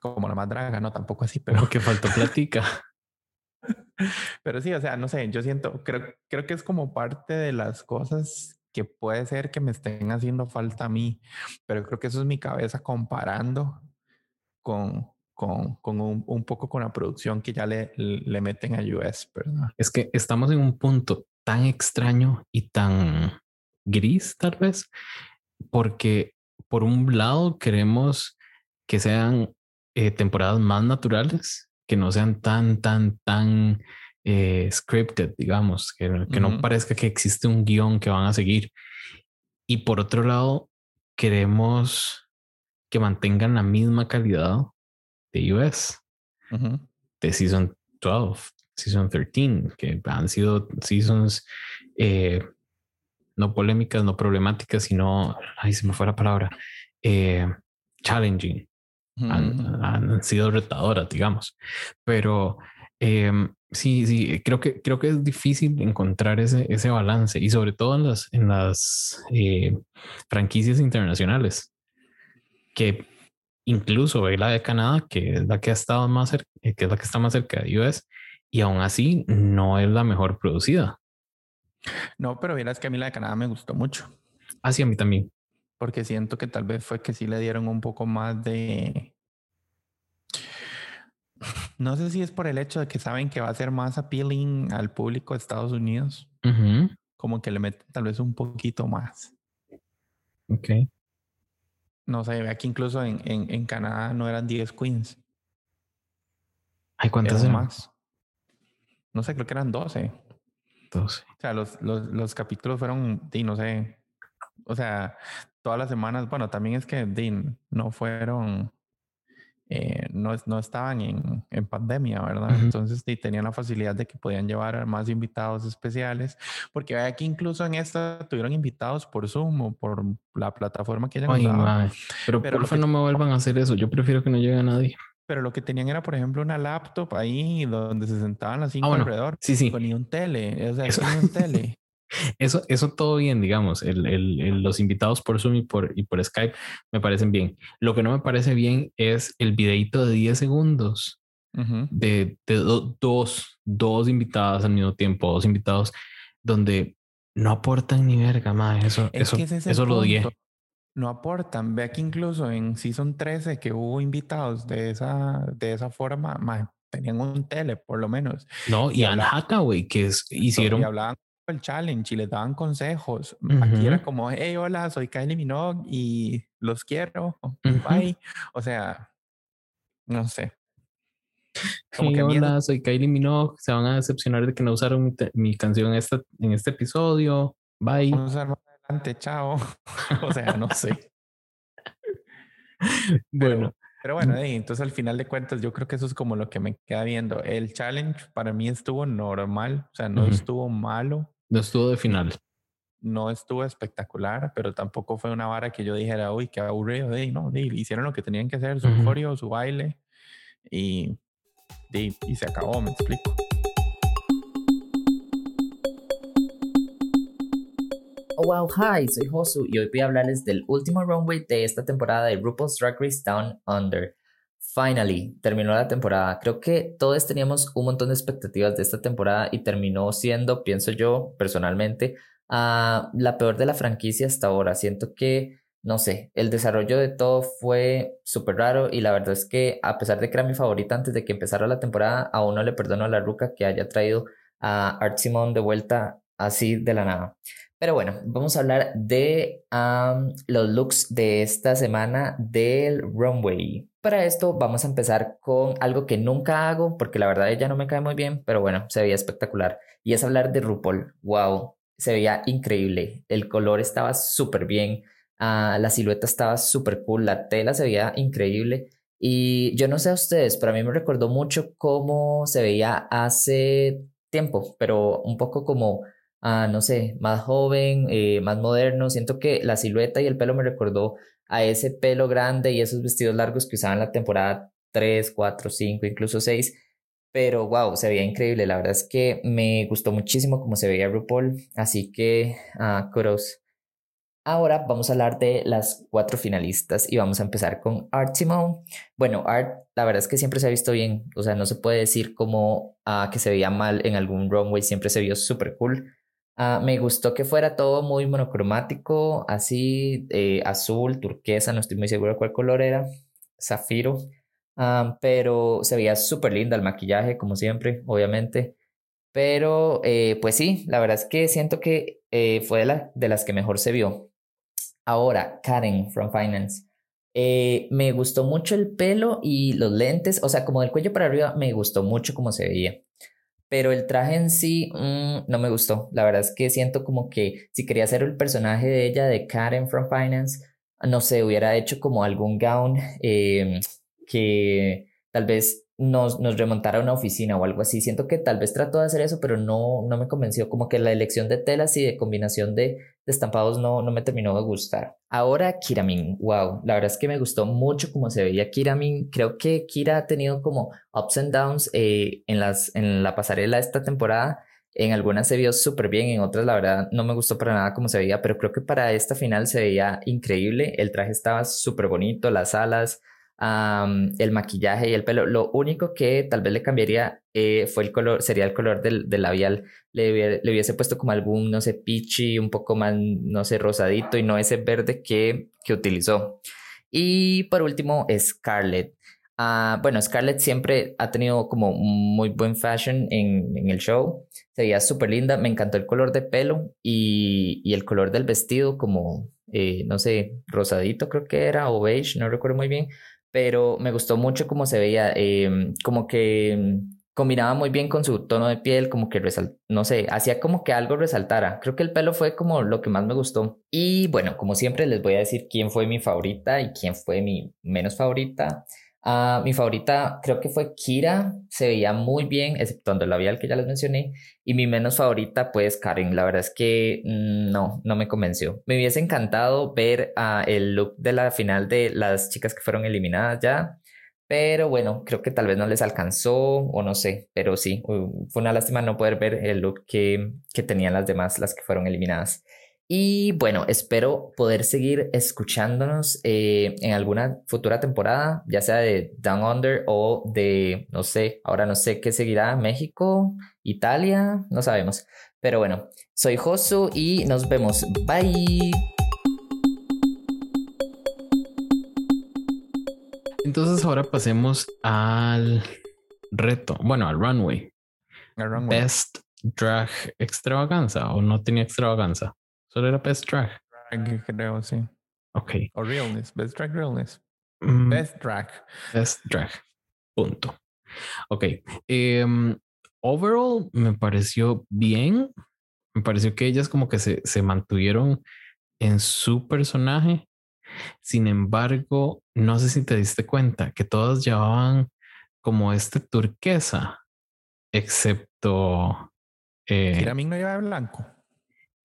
como la más draga, no, tampoco así, pero... Porque faltó platica. Pero sí, o sea, no sé, yo siento, creo, creo que es como parte de las cosas que puede ser que me estén haciendo falta a mí, pero creo que eso es mi cabeza comparando con, con, con un, poco con la producción que ya le, le meten a US, ¿verdad? Es que estamos en un punto tan extraño y tan gris, tal vez, porque por un lado queremos que sean eh, temporadas más naturales que no sean tan, tan, tan eh, scripted, digamos, que, que no parezca que existe un guion que van a seguir. Y por otro lado, queremos que mantengan la misma calidad de US, de Season 12, Season 13, que han sido seasons eh, no polémicas, no problemáticas, sino, ay, se me fue la palabra, eh, challenging. Han, sido retadoras, digamos. Pero em, sí, sí, creo que, creo que es difícil encontrar ese, ese balance y sobre todo en las, en las eh, franquicias internacionales que incluso ve la de Canadá, que es la que ha estado más cerca, eh, que es la que está más cerca de US, y aún así no es la mejor producida. No, pero verás que a mí la de Canadá me gustó mucho. Así ah, a mí también. Porque siento que tal vez fue que sí le dieron un poco más de. No sé si es por el hecho de que saben que va a ser más appealing al público de Estados Unidos. Como que le meten tal vez un poquito más. Ok. No sé, vea que incluso en, en, en Canadá no eran 10 queens. ¿Hay cuántas eran más? No sé, creo que eran 12. 12. O sea, los, los, los capítulos fueron, y no sé, o sea, todas las semanas, bueno, también es que no fueron eh, no, no, estaban en, en pandemia, ¿verdad? Entonces sí, tenían la facilidad de que podían llevar más invitados especiales, porque aquí incluso en esta tuvieron invitados por Zoom o por la plataforma que hayan Pero, Pero por no me vuelvan a hacer eso, yo prefiero que no llegue a nadie. Pero lo que tenían era, por ejemplo, una laptop ahí donde se sentaban las cinco ah, alrededor. Sí, sí. Con un tele. O sea, eso. un tele. Eso, eso todo bien, digamos, el, los invitados por Zoom y por, y por Skype me parecen bien. Lo que no me parece bien es el videito de 10 segundos de, dos, dos invitadas al mismo tiempo, dos invitados, donde no aportan ni verga más. Eso, eso, eso lo odié. No aportan. Ve que incluso en Season 13 que hubo invitados de esa, de esa forma, tenían un tele por lo menos. No, y, y Anne Hathaway, que es, hicieron... Y hablaban el challenge y les daban consejos. Aquí era como, hey, hola, soy Kylie Minogue y los quiero. Bye. O sea, no sé. Como que hola, soy Kylie Minogue. Se van a decepcionar de que no usaron mi, canción en, esta, en este episodio. Bye. Vamos a más adelante. Chao. o sea, no sé. bueno. Pero bueno, entonces al final de cuentas yo creo que eso es como lo que me queda viendo. El challenge para mí estuvo normal, o sea, no estuvo malo. No estuvo de final. No estuvo espectacular, pero tampoco fue una vara que yo dijera, uy, qué aburrido. De, no, hicieron lo que tenían que hacer, su uh su baile, y, y se acabó, me explico. Oh wow, hi, soy Josu y hoy voy a hablarles del último runway de esta temporada de RuPaul's Drag Race Down Under. Finally, terminó la temporada. Creo que todos teníamos un montón de expectativas de esta temporada y terminó siendo, pienso yo personalmente, uh, la peor de la franquicia hasta ahora. Siento que, no sé, el desarrollo de todo fue súper raro y la verdad es que a pesar de que era mi favorita antes de que empezara la temporada, aún no le perdono a la Ruca que haya traído a Art Simon de vuelta así de la nada. Pero bueno, vamos a hablar de los looks de esta semana del runway. Para esto vamos a empezar con algo que nunca hago porque la verdad ella no me cae muy bien, pero bueno, se veía espectacular. Y es hablar de RuPaul. Wow, se veía increíble. El color estaba súper bien. Ah, la silueta estaba súper cool. La tela se veía increíble. Y yo no sé a ustedes, pero a mí me recordó mucho cómo se veía hace tiempo, pero un poco como Ah, no sé, más joven, eh, más moderno. Siento que la silueta y el pelo me recordó a ese pelo grande y esos vestidos largos que usaban la temporada 3, 4, 5, incluso 6. Pero wow, se veía increíble. La verdad es que me gustó muchísimo cómo se veía RuPaul. Así que, uh, kudos. Ahora vamos a hablar de las cuatro finalistas y vamos a empezar con Art Simone. Bueno, Art, la verdad es que siempre se ha visto bien. O sea, no se puede decir como uh, que se veía mal en algún runway. Siempre se vio súper cool. Ah, me gustó que fuera todo muy monocromático, así eh, azul, turquesa, no estoy muy seguro cuál color era, zafiro, ah, pero se veía súper linda el maquillaje, como siempre, obviamente. Pero eh, pues sí, la verdad es que siento que eh, fue de, la, de, las que mejor se vio. Ahora, Karen from Finance. me gustó mucho el pelo y los lentes, o sea, como del cuello para arriba, me gustó mucho cómo se veía. Pero el traje en sí mm, no me gustó. La verdad es que siento como que si quería hacer el personaje de ella, de Karen from Finance, no sé, hubiera hecho como algún gown em, que tal vez nos, nos remontara a una oficina o algo así. Siento que tal vez trató de hacer eso, pero no, no me convenció. Como que la elección de telas y de combinación de, estampados no, no me terminó de gustar. Ahora, Kiramin. Wow, la verdad es que me gustó mucho cómo se veía Kiramin. Creo que Kira ha tenido como ups and downs eh, en, las, en la pasarela esta temporada. En algunas se vio súper bien, en otras la verdad no me gustó para nada cómo se veía, pero creo que para esta final se veía increíble. El traje estaba súper bonito, las alas, el maquillaje y el pelo. Lo único que tal vez le cambiaría eh, fue el color, sería el color del, del labial. Le, le, hubiese puesto como algún, no sé, peachy, un poco más, no sé, rosadito y no ese verde que, que utilizó. Y por último, Scarlett. Uh, bueno, Scarlett siempre ha tenido como muy buen fashion en, en el show. Se veía súper linda. Me encantó el color de pelo y, y el color del vestido, como, eh, no sé, rosadito creo que era, o beige, no recuerdo muy bien pero me gustó mucho cómo se veía, em, como que em, combinaba muy bien con su tono de piel, como que no sé, hacía como que algo resaltara. Creo que el pelo fue como lo que más me gustó. Y bueno, como siempre les voy a decir quién fue mi favorita y quién fue mi menos favorita. Ah, mi favorita creo que fue Kira, se veía muy bien, exceptuando el labial que ya les mencioné. Y mi menos favorita, pues Karen, la verdad es que mm, no, no me convenció. Me hubiese encantado ver uh, el look de la final de las chicas que fueron eliminadas ya. Pero bueno, creo que tal vez no les alcanzó o no sé, pero sí, fue una lástima no poder ver el look que, que tenían las demás, las que fueron eliminadas. Y bueno, espero poder seguir escuchándonos eh, en alguna futura temporada, ya sea de Down Under o de, no sé, ahora no sé qué seguirá, México, Italia, no sabemos. Pero bueno, soy Josu y nos vemos. Bye. Entonces ahora pasemos al reto, bueno, al runway. Best drag extravaganza o no tenía extravaganza. Solo era Best Drag. Drag, creo, sí. Ok. O Realness. Best Drag Realness. Mm, Best Drag. Best Drag. Punto. Ok. Um, overall, me pareció bien. Me pareció que ellas como que se, se mantuvieron en su personaje. Sin embargo, no sé si te diste cuenta que todas llevaban como este turquesa, excepto. Eh, no lleva blanco.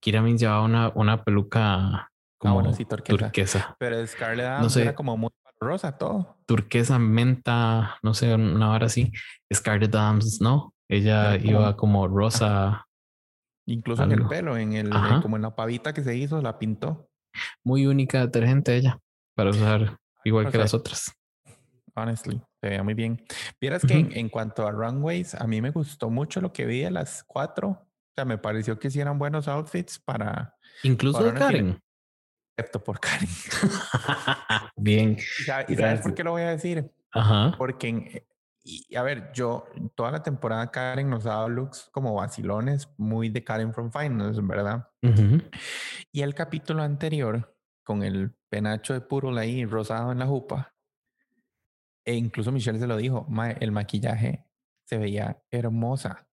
Kiramin llevaba una, una peluca ah, como turquesa. Pero Scarlett Adams era como muy rosa todo. Turquesa, menta, no sé, una hora así. Scarlett Adams, no. Ella iba como rosa. Incluso en el pelo, en el, como en la pavita que se hizo, la pintó. Muy única detergente ella para usar igual que las otras. Honestly, se veía muy bien. Vieras que en, cuanto a runways, a mí me gustó mucho lo que vi de las cuatro. O sea, me pareció que hicieran buenos outfits para. Incluso de Karen. Excepto por Karen. Bien. ¿Y sabes por qué lo voy a decir? Ajá. Porque, y, a ver, yo toda la temporada Karen nos daba looks como vacilones, muy de Karen from Finance, ¿verdad? Y el capítulo anterior, con el penacho de puro ahí rosado en la jupa, e incluso Michelle se lo dijo, el maquillaje se veía hermosa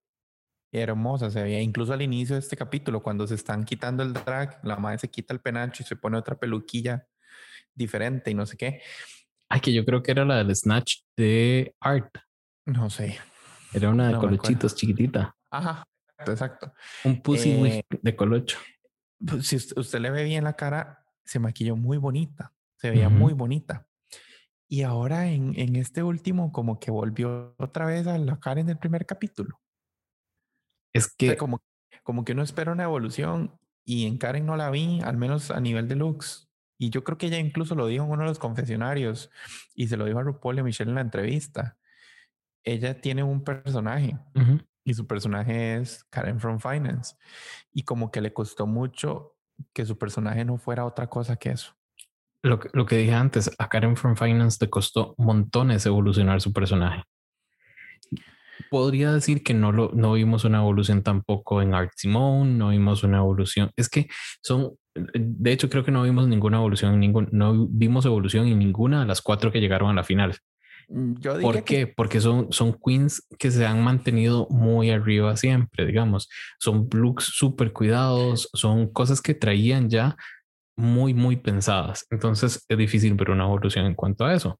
hermosa se veía. Incluso al inicio de este capítulo, cuando se están quitando el drag, la madre se quita el penacho y se pone otra peluquilla diferente y no sé qué. Ay, que yo creo que era la del Snatch de Art. No sé. Era una de colochitos chiquitita. Ajá, exacto. Un pussy eh, de colocho. Pues, si usted, le ve bien la cara, se maquilló muy bonita. Se veía muy bonita. Y ahora en, en este último, como que volvió otra vez a la cara en el primer capítulo. Es que... como, como que uno espera una evolución y en Karen no la vi, al menos a nivel de looks. Y yo creo que ella incluso lo dijo en uno de los confesionarios y se lo dijo a RuPaul y a Michelle en la entrevista. Ella tiene un personaje y su personaje es Karen from Finance. Y como que le costó mucho que su personaje no fuera otra cosa que eso. Lo que, lo que dije antes, a Karen from Finance le costó montones evolucionar su personaje podría decir que no, lo, no vimos una evolución tampoco en Art Simone, no vimos una evolución. Es que son, de hecho, creo que no vimos ninguna evolución, ningún, no vimos evolución en ninguna de las cuatro que llegaron a la final. Mm, Yo diría ¿Por que qué? Porque son, son queens que se han mantenido muy arriba siempre, digamos. Son looks súper cuidados, son cosas que traían ya muy, muy pensadas. Entonces es difícil ver una evolución en cuanto a eso.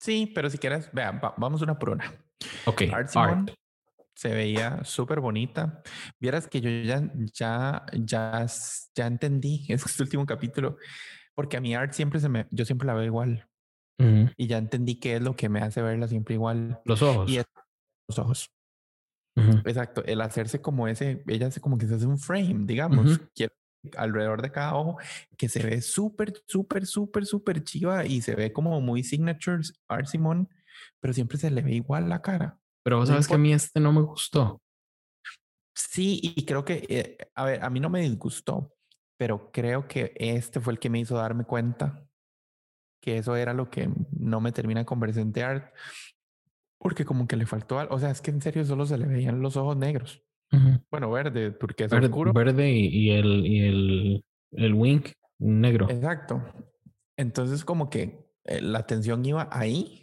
sí, pero si quieres, vea, va- vamos una por una. Ok, Art se veía súper bonita. Vieras que yo ya, ya, ya, ya entendí este último capítulo, porque a mi art siempre se me, yo siempre la veo igual y ya entendí qué es lo que me hace verla siempre igual. Los ojos. Y es los ojos. Exacto, el hacerse como ese, ella hace como que se hace un frame, digamos, quiero- alrededor de cada ojo, que se ve súper, súper, súper, súper chiva y se ve como muy signatures Art Simone, pero siempre se le ve igual la cara. Pero vos no sabes que a mí este no me gustó. Sí, y creo que, eh, a ver, a mí no me disgustó, pero creo que este fue el que me hizo darme cuenta que eso era lo que no me termina convencer de Art, porque como que le faltó algo, o sea, es que en serio solo se le veían los ojos negros. Ujú. Bueno, verde, porque es Verde, oscuro. verde y, y el, y el, el wink negro. Exacto. Entonces como que eh, la atención iba ahí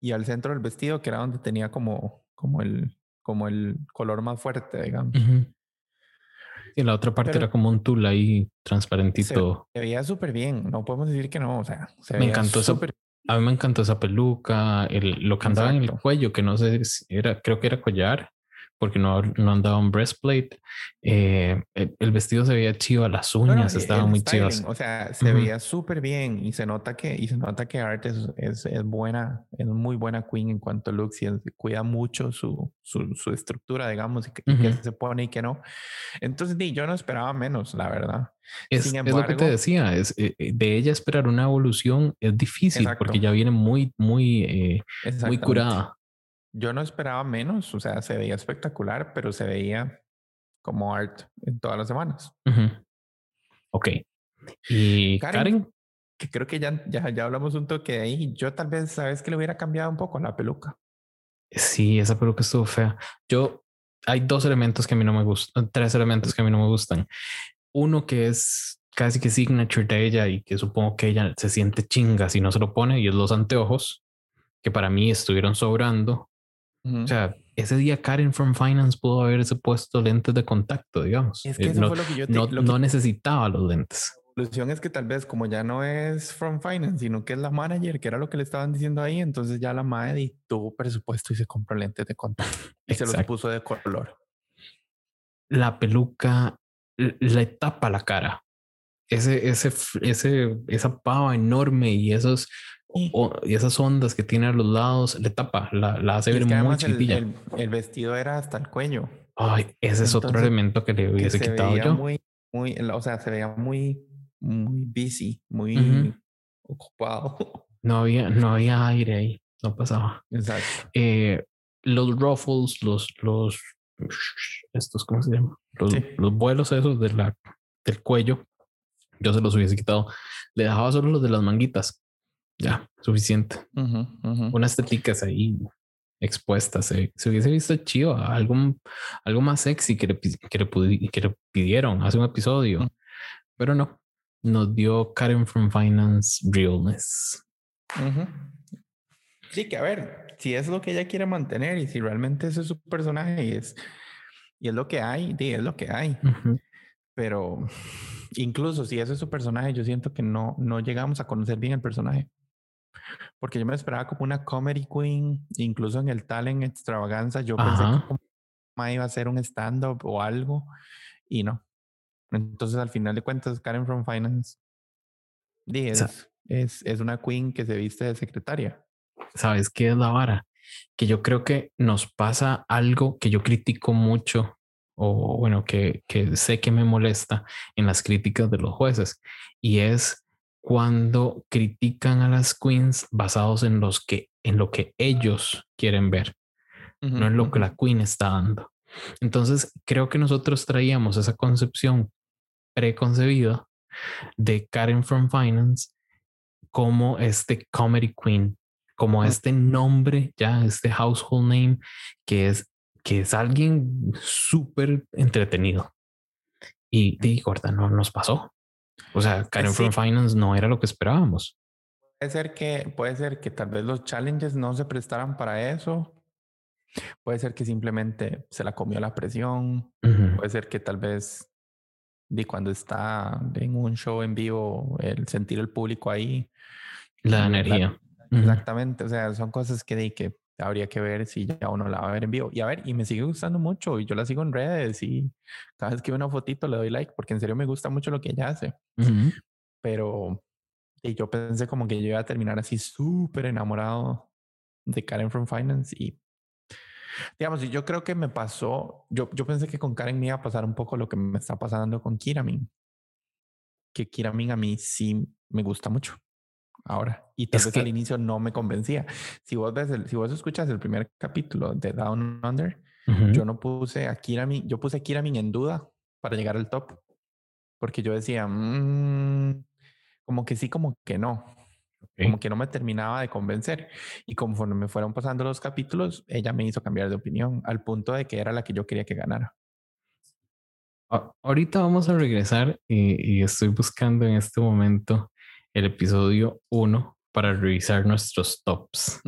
y al centro del vestido, que era donde tenía como, como el, como el color más fuerte, digamos. Y la otra parte Pero- era como un tul ahí transparentito. Se veía súper bien, no podemos decir que no, o sea, se Me veía encantó esa- A mí me encantó esa peluca, el, lo que andaba en el cuello, que no sé si era, creo que era collar, porque no, no andaba un breastplate. Eh, el, el vestido se veía chivo, las No, no, uñas y estaban muy styling, chivas. O sea, se Ujú. veía súper bien y se nota que, y se nota que Art es, es, es buena, es muy buena queen en cuanto a looks y es- cuida mucho su, su, su estructura, digamos, y, que, qué Ujú. se pone y que no. Entonces, di, yo no esperaba menos, la verdad. Es, sin es lo que te embargo- decía, es eh, eh, de ella esperar una evolución es difícil porque Exacto. ya viene muy, muy, eh, muy curada. Yo no esperaba menos, o sea, se veía espectacular, pero se veía como Art en todas las semanas. Ujú. Ok. Y Karen. Karen, Que creo que ya, ya, ya hablamos un toque de ahí. Yo tal vez, sabes que le hubiera cambiado un poco la peluca. sí, esa peluca estuvo fea. Yo, hay dos elementos que a mí no me gustan, tres elementos que a mí no me gustan. Uno que es casi que signature de ella y que supongo que ella se siente chinga si no se lo pone y es los anteojos que para mí estuvieron sobrando. Ujú. O sea, ese día Karen from Finance pudo haberse puesto lentes de contacto, digamos. es que Eh, eso no, fue lo que yo te, no, lo no que- necesitaba los lentes. La solución es que tal vez como ya no es From Finance, sino que es la manager, que era lo que le estaban diciendo ahí, entonces ya la madre tuvo presupuesto y se compró lentes de contacto y se los Exacto. puso de color. La peluca le tapa la cara. Ese, ese, ese, esa pava enorme y esos o- y esas ondas que tiene a los lados le tapa, la, la hace ver que muy además el, chiquitilla. el- el vestido era hasta el cuello, Ay, ese es otro elemento que le que hubiese se quitado veía yo. muy, muy, o sea, se veía muy, muy busy, muy ocupado. No había, no había aire ahí, no pasaba. Exacto. Eh, los ruffles, los, los, estos, ¿cómo se llama? Los, Sí. los vuelos esos de la, del cuello, yo se los hubiese quitado. Le dejaba solo los de las manguitas. Ya, suficiente. Ujú, ujú. Unas teticas ahí expuestas. Se, se hubiese visto chido, algo, algo más sexy que le, que, le que le pidieron hace un episodio. Mm. Pero no, nos dio Karen from Finance Realness. Sí, que a ver, si es lo que ella quiere mantener y si realmente ese es su personaje y es, y es lo que hay, di, es lo que hay. Pero incluso si ese es su personaje, yo siento que no, no llegamos a conocer bien el personaje. Porque yo me esperaba como una comedy queen, incluso en el talent extravaganza, yo pensé Ajá. que como ma iba a ser un stand-up o algo y no. Entonces al final de cuentas, Karen from Finance es, es, es una queen que se viste de secretaria. ¿Sabes qué es la vara? Que yo creo que nos pasa algo que yo critico mucho o bueno, que, que sé que me molesta en las críticas de los jueces y es cuando critican a las queens basados en los que en lo que ellos quieren ver, no en lo que la queen está dando. Entonces, creo que nosotros traíamos esa concepción preconcebida de Karen from Finance como este comedy queen, como Mm. este nombre, ya este household name, que es, que es alguien súper entretenido. Y, y gorda, no nos pasó. O sea, Karen sí. from Finance no era lo que esperábamos. ser que, puede ser que tal vez los challenges no se prestaran para eso. Puede ser que simplemente se la comió la presión. Puede ser que tal vez de cuando está en un show en vivo, el sentir el público ahí. La energía. Exactamente. O sea, son cosas que, de, que habría que ver si ya uno la va a ver en vivo. Y a ver, y me sigue gustando mucho y yo la sigo en redes y cada vez que veo una fotito le doy like porque en serio me gusta mucho lo que ella hace. Pero y yo pensé como que yo iba a terminar así súper enamorado de Karen from Finance y digamos, yo creo que me pasó, yo, yo pensé que con Karen me iba a pasar un poco lo que me está pasando con Kiramin. Que Kiramin a mí sí me gusta mucho ahora. Y tal vez al inicio no me convencía. Si vos ves, si vos escuchas el primer capítulo de Down Under, yo no puse a Kiramin, yo puse a Kiramin en duda para llegar al top. Porque yo decía, mmm, como que sí, como que no. Como que no me terminaba de convencer. Y conforme me fueron pasando los capítulos, ella me hizo cambiar de opinión al punto de que era la que yo quería que ganara. Ahorita vamos a regresar y, estoy buscando en este momento el episodio 1 para revisar nuestros tops,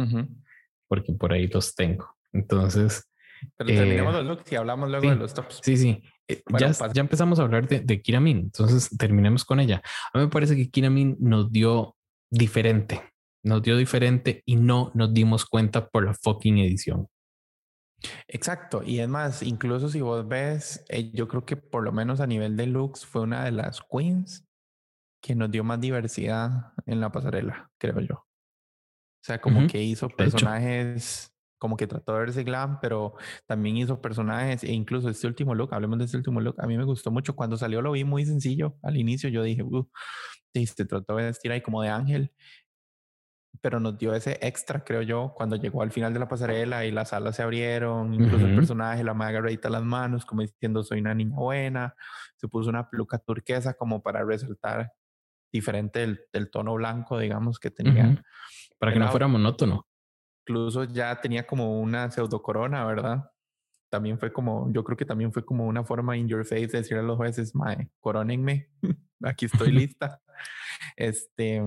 porque por ahí los tengo. Entonces, pero terminamos eh, los looks y hablamos luego de los tops. Sí, sí. Eh, ya, ya, empezamos a hablar de, de Kiramin, entonces terminemos con ella. A mí me parece que Kiramin nos dio diferente, nos dio diferente y no nos dimos cuenta por la fucking edición. Exacto, y es más, incluso si vos ves, eh, yo creo que por lo menos a nivel de looks fue una de las queens que nos dio más diversidad en la pasarela, creo yo. O sea, como que hizo personajes como que trató de verse glam, pero también hizo personajes e incluso este último look, hablemos de este último look, a mí me gustó mucho. Cuando salió lo vi muy sencillo. Al inicio yo dije, uh, se trató de vestir ahí como de ángel, pero nos dio ese extra, creo yo, cuando llegó al final de la pasarela y las alas se abrieron, incluso el personaje, la maga a las manos, como diciendo soy una niña buena, se puso una peluca turquesa como para resaltar diferente del, tono blanco, digamos, que tenía. Para que no fuera monótono incluso ya tenía como una pseudo corona, ¿verdad? También fue como, yo creo que también fue como una forma in your face de decir a los jueces, mae, corónenme, aquí estoy lista. este,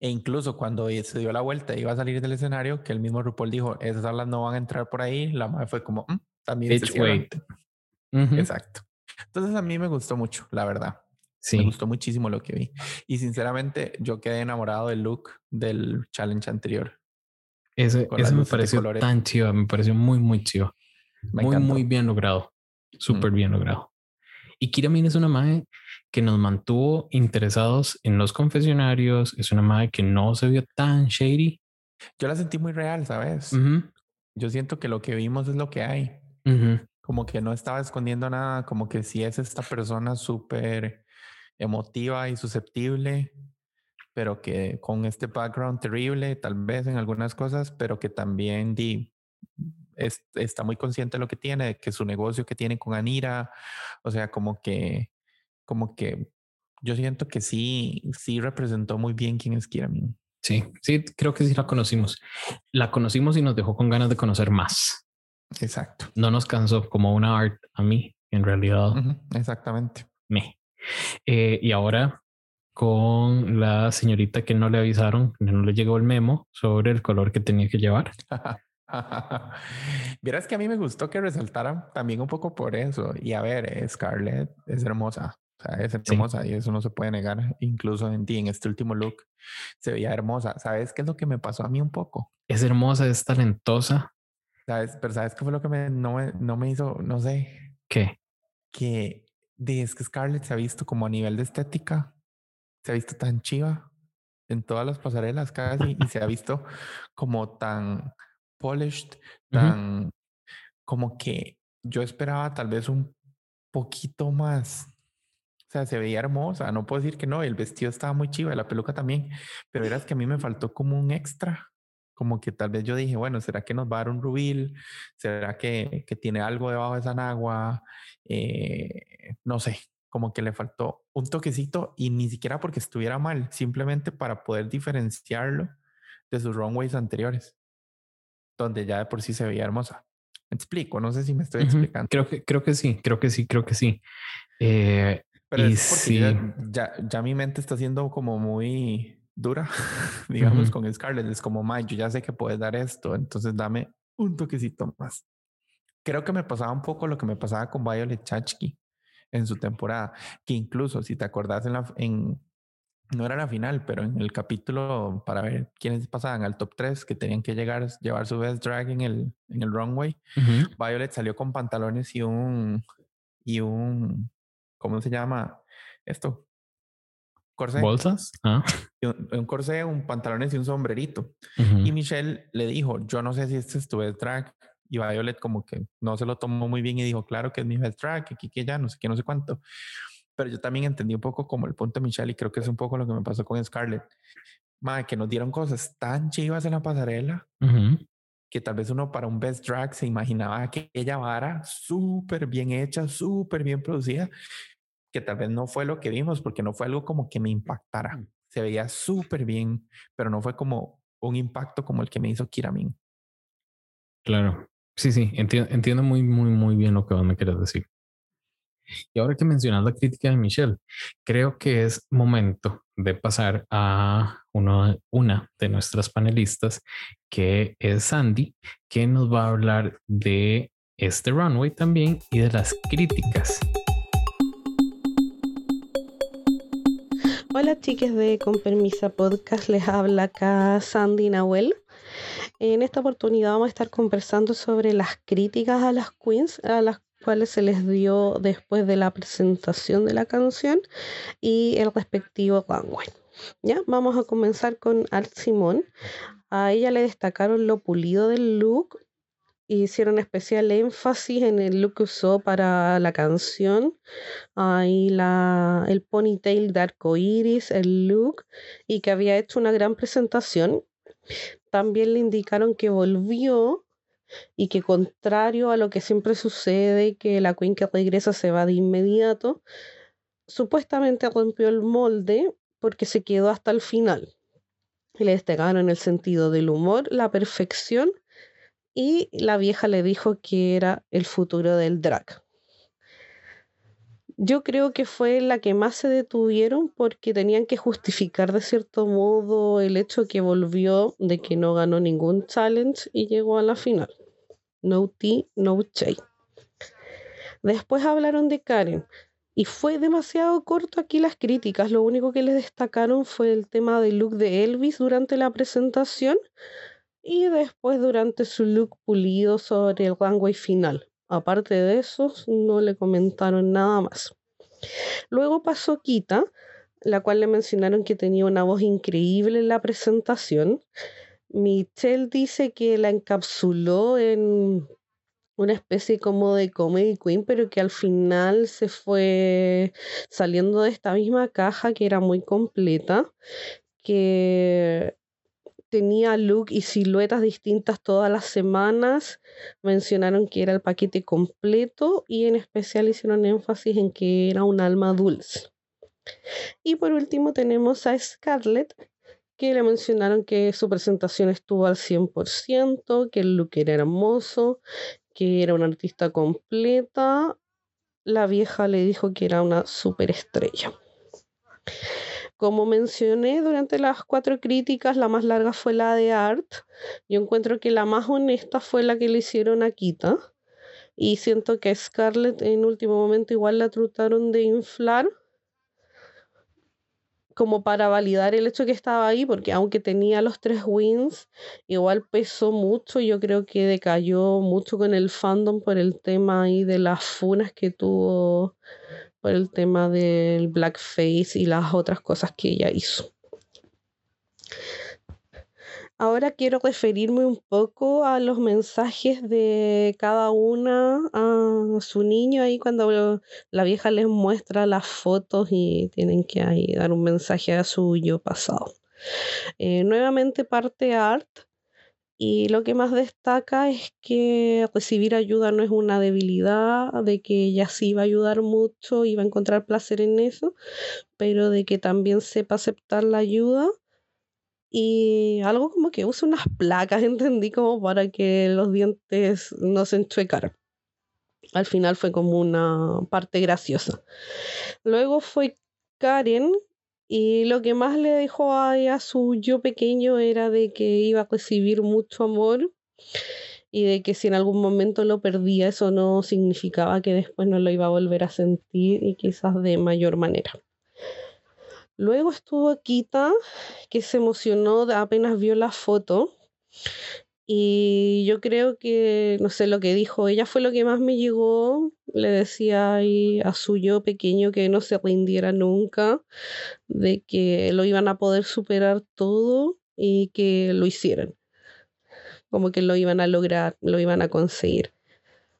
e incluso cuando se dio la vuelta, iba a salir del escenario, que el mismo RuPaul dijo, esas alas no van a entrar por ahí, la madre fue como, mm, también se Exacto. Entonces a mí me gustó mucho, la verdad. Sí. Me gustó muchísimo lo que vi. Y sinceramente, yo quedé enamorado del look del challenge anterior. Ese, me pareció tan chido, me pareció muy, muy chido. muy, muy bien logrado. Súper bien logrado. Y Kiramin es una madre que nos mantuvo interesados en los confesionarios. Es una madre que no se vio tan shady. Yo la sentí muy real, ¿sabes? Yo siento que lo que vimos es lo que hay. Como que no estaba escondiendo nada, como que si es esta persona súper emotiva y susceptible, pero que con este background terrible, tal vez en algunas cosas, pero que también di, está muy consciente de lo que tiene, que su negocio que tiene con Anira, o sea, como que, como que yo siento que sí, sí representó muy bien quién es Kiramin. Sí, sí, creo que sí la conocimos. La conocimos y nos dejó con ganas de conocer más. Exacto. No nos cansó como una art a mí, en realidad. exactamente. Me. Eh, y ahora con la señorita que no le avisaron, no le llegó el memo sobre el color que tenía que llevar. Vieras que a mí me gustó que resaltara también un poco por eso. Y a ver, Scarlett es hermosa. O sea, es hermosa y eso no se puede negar. Incluso en ti, en este último look, se veía hermosa. ¿Sabes qué es lo que me pasó a mí un poco? Es hermosa, es talentosa. ¿Sabes? Pero ¿sabes qué fue lo que me, no, me, no me hizo, no sé? ¿Qué? Que de, es que Scarlett se ha visto como a nivel de estética se ha visto tan chiva en todas las pasarelas casi y se ha visto como tan polished, tan como que yo esperaba tal vez un poquito más. O sea, se veía hermosa, no puedo decir que no, el vestido estaba muy chiva, la peluca también, pero era que a mí me faltó como un extra, como que tal vez yo dije, bueno, ¿será que nos va a dar un rubil? ¿Será que, que tiene algo debajo de esa nagua? Eh, no sé, como que le faltó un toquecito y ni siquiera porque estuviera mal, simplemente para poder diferenciarlo de sus runways anteriores, donde ya de por sí se veía hermosa. Me explico, no sé si me estoy explicando. Creo que, creo que sí, creo que sí, creo que sí. Eh, Pero es porque ya, ya, mi mente está siendo como muy, dura, digamos, con Scarlett. Es como, Mike, yo ya sé que puedes dar esto, entonces dame un toquecito más. Creo que me pasaba un poco lo que me pasaba con Violet Chachki en su temporada, que incluso si te acordás en la, en, no era la final, pero en el capítulo para ver quiénes pasaban al top 3 que tenían que llegar, llevar su best drag en el, en el runway, Violet salió con pantalones y un, y un, ¿cómo se llama esto? Corsé. ¿Bolsas? Ah. Un, corsé, un pantalones y un sombrerito. Y Michelle le dijo, yo no sé si este es tu best drag. Y Violet como que no se lo tomó muy bien y dijo, claro que es mi best drag, que aquí, que ya, no sé qué, no sé cuánto pero yo también entendí un poco como el punto de Michelle y creo que es un poco lo que me pasó con Scarlett. Madre, que nos dieron cosas tan chivas en la pasarela que tal vez uno para un best drag se imaginaba aquella vara súper bien hecha, súper bien producida, que tal vez no fue lo que vimos porque no fue algo como que me impactara. Se veía súper bien, pero no fue como un impacto como el que me hizo Kiramin. Claro. Sí, sí, entiendo, entiendo muy, muy, muy bien lo que vos me quieres decir. Y ahora que mencionas la crítica de Michelle, creo que es momento de pasar a uno, una de nuestras panelistas, que es Sandy, que nos va a hablar de este runway también y de las críticas. Hola chicas de Con Permisa Podcast, les habla acá Sandy Nahuel. En esta oportunidad vamos a estar conversando sobre las críticas a las queens, a las cuales se les dio después de la presentación de la canción y el respectivo runway. Ya, vamos a comenzar con Art Simón. A ella le destacaron lo pulido del look hicieron especial énfasis en el look que usó para la canción. Ahí la, el ponytail de arco iris, el look, y que había hecho una gran presentación. También le indicaron que volvió y que contrario a lo que siempre sucede, que la Queen que regresa se va de inmediato, supuestamente rompió el molde porque se quedó hasta el final. Y le destacaron el sentido del humor, la perfección y la vieja le dijo que era el futuro del drag. Yo creo que fue la que más se detuvieron porque tenían que justificar de cierto modo el hecho que volvió de que no ganó ningún challenge y llegó a la final. No tea, no chai. Después hablaron de Karen y fue demasiado corto aquí las críticas. Lo único que les destacaron fue el tema del look de Elvis durante la presentación y después durante su look pulido sobre el runway final. Aparte de eso, no le comentaron nada más. Luego pasó Kita, la cual le mencionaron que tenía una voz increíble en la presentación. Michelle dice que la encapsuló en una especie como de comedy queen, pero que al final se fue saliendo de esta misma caja que era muy completa, que tenía look y siluetas distintas todas las semanas. Mencionaron que era el paquete completo y en especial hicieron énfasis en que era un alma dulce. Y por último tenemos a Scarlett, que le mencionaron que su presentación estuvo al 100%, que el look era hermoso, que era una artista completa. La vieja le dijo que era una superestrella. Como mencioné durante las cuatro críticas, la más larga fue la de Art. Yo encuentro que la más honesta fue la que le hicieron a Kita. Y siento que Scarlett en último momento igual la trataron de inflar como para validar el hecho que estaba ahí, porque aunque tenía los tres wins, igual pesó mucho. Yo creo que decayó mucho con el fandom por el tema ahí de las funas que tuvo por el tema del blackface y las otras cosas que ella hizo. Ahora quiero referirme un poco a los mensajes de cada una a su niño ahí cuando la vieja les muestra las fotos y tienen que ahí dar un mensaje a su yo pasado. Eh, nuevamente parte Art y lo que más destaca es que recibir ayuda no es una debilidad, de que ella sí va a ayudar mucho y va a encontrar placer en eso, pero de que también sepa aceptar la ayuda. Y algo como que usa unas placas, entendí, como para que los dientes no se enchuecaran. Al final fue como una parte graciosa. Luego fue Karen, Y lo que más le dejó a, a su yo pequeño era de que iba a recibir mucho amor y de que si en algún momento lo perdía, eso no significaba que después no lo iba a volver a sentir y quizás de mayor manera. Luego estuvo Kita, que se emocionó apenas vio la foto. Y yo creo que, no sé, lo que dijo ella fue lo que más me llegó. Le decía a su yo pequeño que no se rindiera nunca, de que lo iban a poder superar todo y que lo hicieran. Como que lo iban a lograr, lo iban a conseguir.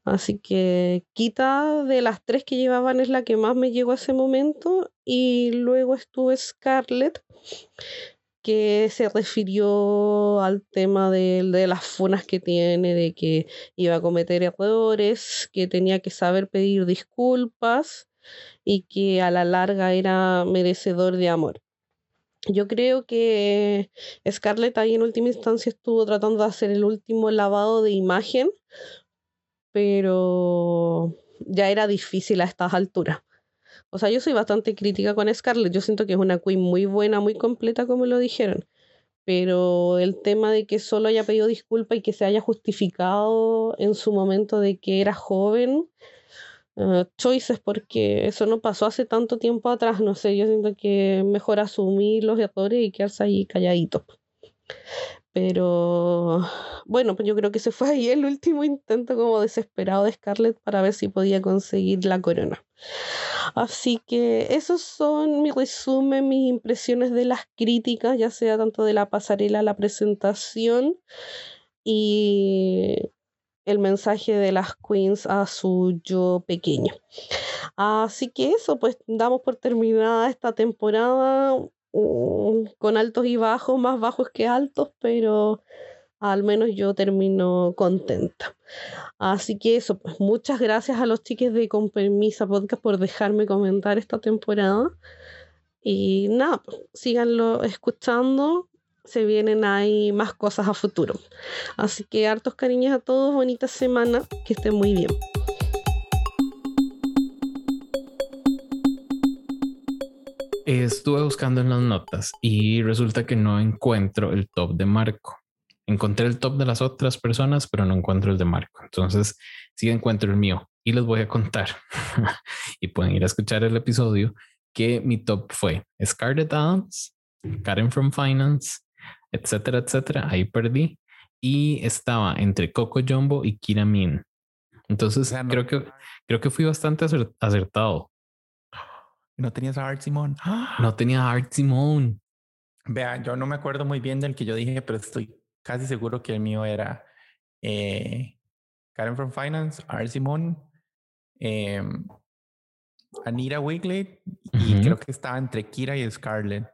Así que Quita de las tres que llevaban es la que más me llegó a ese momento. Y luego estuvo Scarlett, que se refirió al tema de, de, las funas que tiene, de que iba a cometer errores, que tenía que saber pedir disculpas y que a la larga era merecedor de amor. Yo creo que Scarlett ahí en última instancia estuvo tratando de hacer el último lavado de imagen pero ya era difícil a estas alturas. O sea, yo soy bastante crítica con Scarlett. Yo siento que es una queen muy buena, muy completa, como lo dijeron. Pero el tema de que solo haya pedido disculpas y que se haya justificado en su momento de que era joven, uh, choices, porque eso no pasó hace tanto tiempo atrás. No sé, yo siento que mejor asumir los errores y quedarse ahí calladito. Pero bueno, pues yo creo que se fue ahí el último intento como desesperado de Scarlett para ver si podía conseguir la corona. Así que esos son mi resumen, mis impresiones de las críticas, ya sea tanto de la pasarela, la presentación y el mensaje de las queens a su yo pequeño. Así que eso, pues damos por terminada esta temporada Mm, con altos y bajos, más bajos que altos, pero al menos yo termino contenta. Así que eso, pues muchas gracias a los chiques de Con Permisa Podcast por dejarme comentar esta temporada. Y nada, pues, síganlo escuchando. Se vienen ahí más cosas a futuro. Así que hartos cariños a todos, bonita semana, que estén muy bien. Estuve buscando en las notas y resulta que no encuentro el top de Marco. Encontré el top de las otras personas, pero no encuentro el de Marco. Entonces, sí encuentro el mío y les voy a contar. y pueden ir a escuchar el episodio que mi top fue Scarlett Adams, Karen from Finance, etcétera, etcétera. Ahí perdí y estaba entre Coco Jumbo y Kira Min. Entonces, creo que creo que fui bastante acertado. No tenías a Art Simone. No tenía a Art Simone. Vea, yo no me acuerdo muy bien del que yo dije, pero estoy casi seguro que el mío era eh, Karen from Finance, Art Simone, eh, Anita Wigley y creo que estaba entre Kira y Scarlett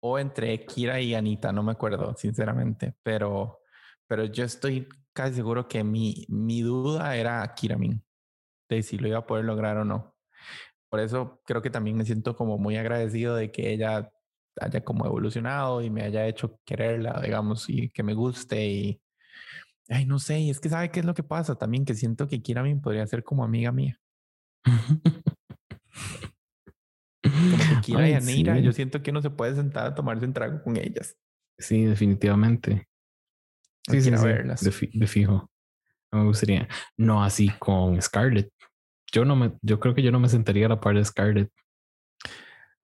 o entre Kira y Anita, no me acuerdo sinceramente, pero, pero yo estoy casi seguro que mi, mi duda era Kira Min, de si lo iba a poder lograr o no por eso creo que también me siento como muy agradecido de que ella haya como evolucionado y me haya hecho quererla, digamos, y que me guste y, ay, no sé, y es que sabe qué es lo que pasa también, que siento que Kira podría ser como amiga mía. como que Kira y Anira, yo siento que uno se puede sentar a tomarse un trago con ellas. Sí, definitivamente. Sí, sí, verlas. De, de, fijo. Me gustaría. No así con Scarlett yo no me, yo creo que yo no me sentaría a la par de Scarlett.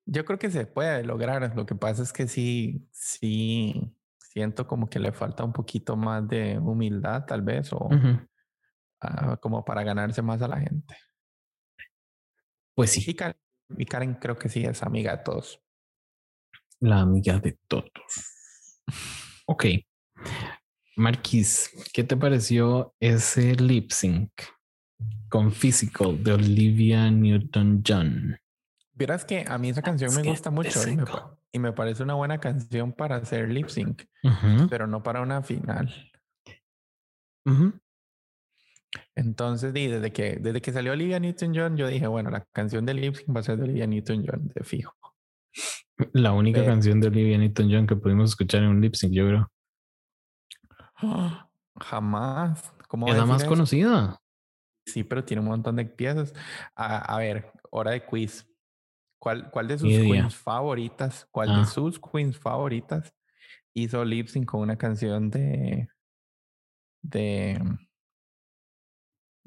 Yo creo que se puede lograr. Lo que pasa es que sí, sí siento como que le falta un poquito más de humildad, tal vez, o ah, como para ganarse más a la gente. Pues sí. Y Karen, creo que sí es amiga de todos. La amiga de todos. ok. Marquis, ¿qué te pareció ese lip sync? Con Physical de Olivia Newton-John. Verás que a mí esa canción me gusta mucho y me, parece una buena canción para hacer lip sync, pero no para una final. Entonces, desde que, desde que salió Olivia Newton-John, yo dije, bueno, la canción de lip sync va a ser de Olivia Newton-John, de fijo. La única canción de Olivia Newton-John que pudimos escuchar en un lip sync, yo creo. jamás. ¿Cómo es la más conocida. Sí, pero tiene un montón de piezas. A, ver, hora de quiz. ¿Cuál, cuál de sus queens favoritas, cuál Ah. de sus queens favoritas hizo lip sync con una canción de de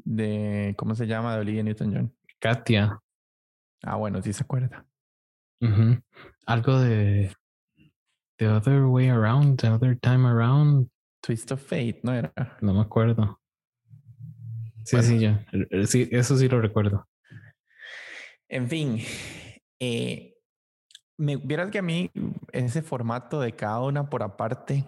de ¿cómo se llama? de Olivia Newton-John? Katia. Ah, bueno, sí se acuerda. Algo de The Other Way Around, The Other Time Around. Twist of Fate, ¿no era? No me acuerdo. Sí, Bueno. sí, ya. Sí, eso sí lo recuerdo. En fin, eh, me vieras que a mí ese formato de cada una por aparte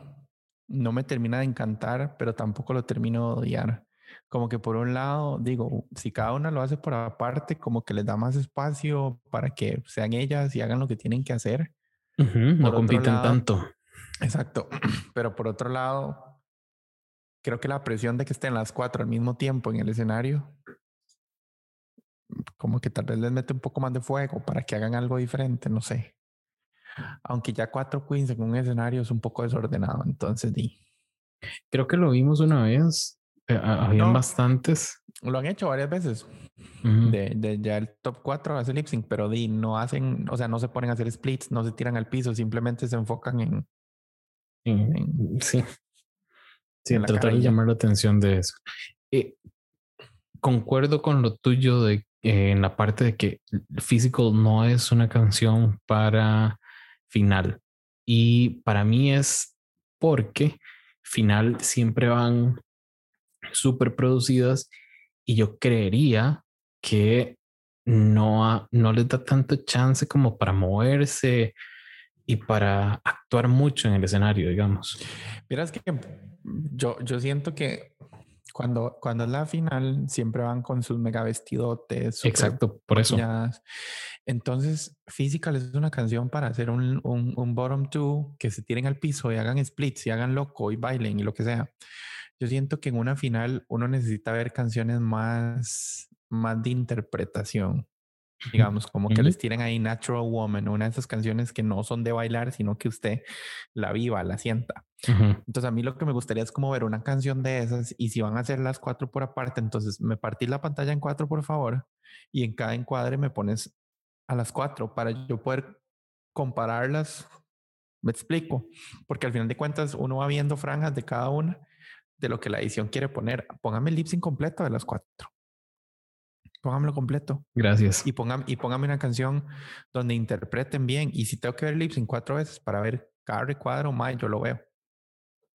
no me termina de encantar, pero tampoco lo termino de odiar. Como que por un lado, digo, si cada una lo hace por aparte, como que les da más espacio para que sean ellas y hagan lo que tienen que hacer. Ujú, No Por otro compiten lado- tanto. Exacto. Pero por otro lado, creo que la presión de que estén las cuatro al mismo tiempo en el escenario, como que tal vez les mete un poco más de fuego para que hagan algo diferente, no sé. Aunque ya cuatro queens en un escenario es un poco desordenado, entonces di. Creo que lo vimos una vez. Eh, ha- habían No. bastantes. Lo han hecho varias veces. Ujú. De, de ya el top 4 hace lip sync, pero di, no hacen, o sea, no se ponen a hacer splits, no se tiran al piso, simplemente se enfocan en, En- en- Sí. Sí, en tratar de llamar la atención de eso. Eh, concuerdo con lo tuyo de eh, en la parte de que Physical no es una canción para final. Y para mí es porque final siempre van súper producidas y yo creería que no, no les da tanto chance como para moverse y para actuar mucho en el escenario, digamos. Miras que yo, yo siento que cuando, cuando es la final siempre van con sus mega vestidotes. Exacto, por eso. Entonces, Physical es una canción para hacer un, un, un bottom two que se tiren al piso y hagan splits y hagan loco y bailen y lo que sea. Yo siento que en una final uno necesita ver canciones más, más de interpretación. Digamos, como que les tiren ahí Natural Woman, una de esas canciones que no son de bailar, sino que usted la viva, la sienta. Ujú. Entonces, a mí lo que me gustaría es como ver una canción de esas y si van a hacer las cuatro por aparte, entonces me partís la pantalla en cuatro, por favor, y en cada encuadre me pones a las cuatro para yo poder compararlas. Me explico, porque al final de cuentas uno va viendo franjas de cada una de lo que la edición quiere poner. Póngame el lip sync completo de las cuatro. Póngamelo completo Gracias. y póngame, y póngame una canción donde interpreten bien. Y si tengo que ver lip sync cuatro veces para ver cada recuadro, más yo lo veo.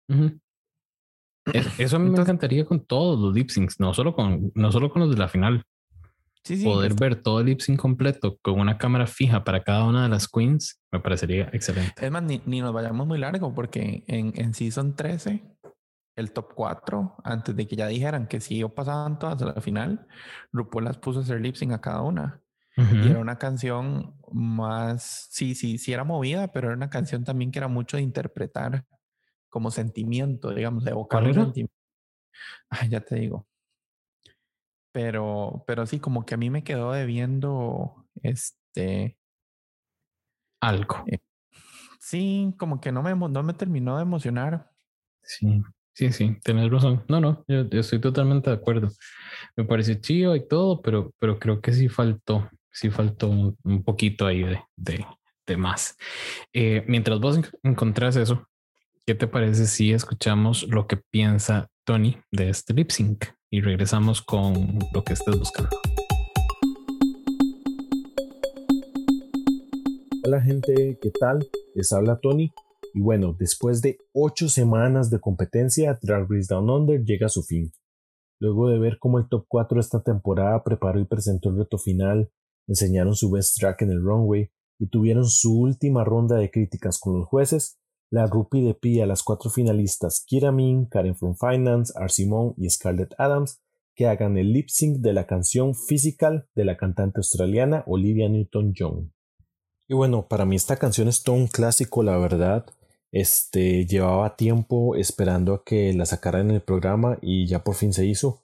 Ujú. Es- Eso a mí me Entonces- encantaría con todos los lip syncs, no solo con, no solo con los de la final. Sí, sí. Poder es- ver todo el lip sync completo con una cámara fija para cada una de las queens me parecería excelente. Es más, ni, ni nos vayamos muy largo porque en, en Season 13, el top 4, antes de que ya dijeran que sí o pasaban todas a la final, RuPaul las puso a hacer lip sync a cada una. Y era una canción más, sí, sí, sí era movida, pero era una canción también que era mucho de interpretar como sentimiento, digamos, de evocar sentimiento. Ay, ya te digo. Pero, pero sí, como que a mí me quedó debiendo, este, Algo. sí, como que no me, no me terminó de emocionar. Sí, sí, sí, tenés razón. No, no, yo, yo estoy totalmente de acuerdo. Me pareció chido y todo, pero, pero creo que sí faltó, sí faltó un, poquito ahí de, de, de más. Eh, mientras vos en- encontrás eso, ¿qué te parece si escuchamos lo que piensa Tony de este lip sync y regresamos con lo que estés buscando? Hola gente, ¿qué tal? Les habla Tony. Y bueno, después de ocho semanas de competencia, Drag Race Down Under llega a su fin. Luego de ver cómo el top 4 de esta temporada preparó y presentó el reto final, enseñaron su best track en el runway y tuvieron su última ronda de críticas con los jueces, la Rupi de a las cuatro finalistas Kira Min, Karen from Finance, Arsimon y Scarlett Adams que hagan el lip sync de la canción Physical de la cantante australiana Olivia Newton-John. Y bueno, para mí esta canción es todo un clásico, la verdad. Este llevaba tiempo esperando a que la sacaran en el programa y ya por fin se hizo.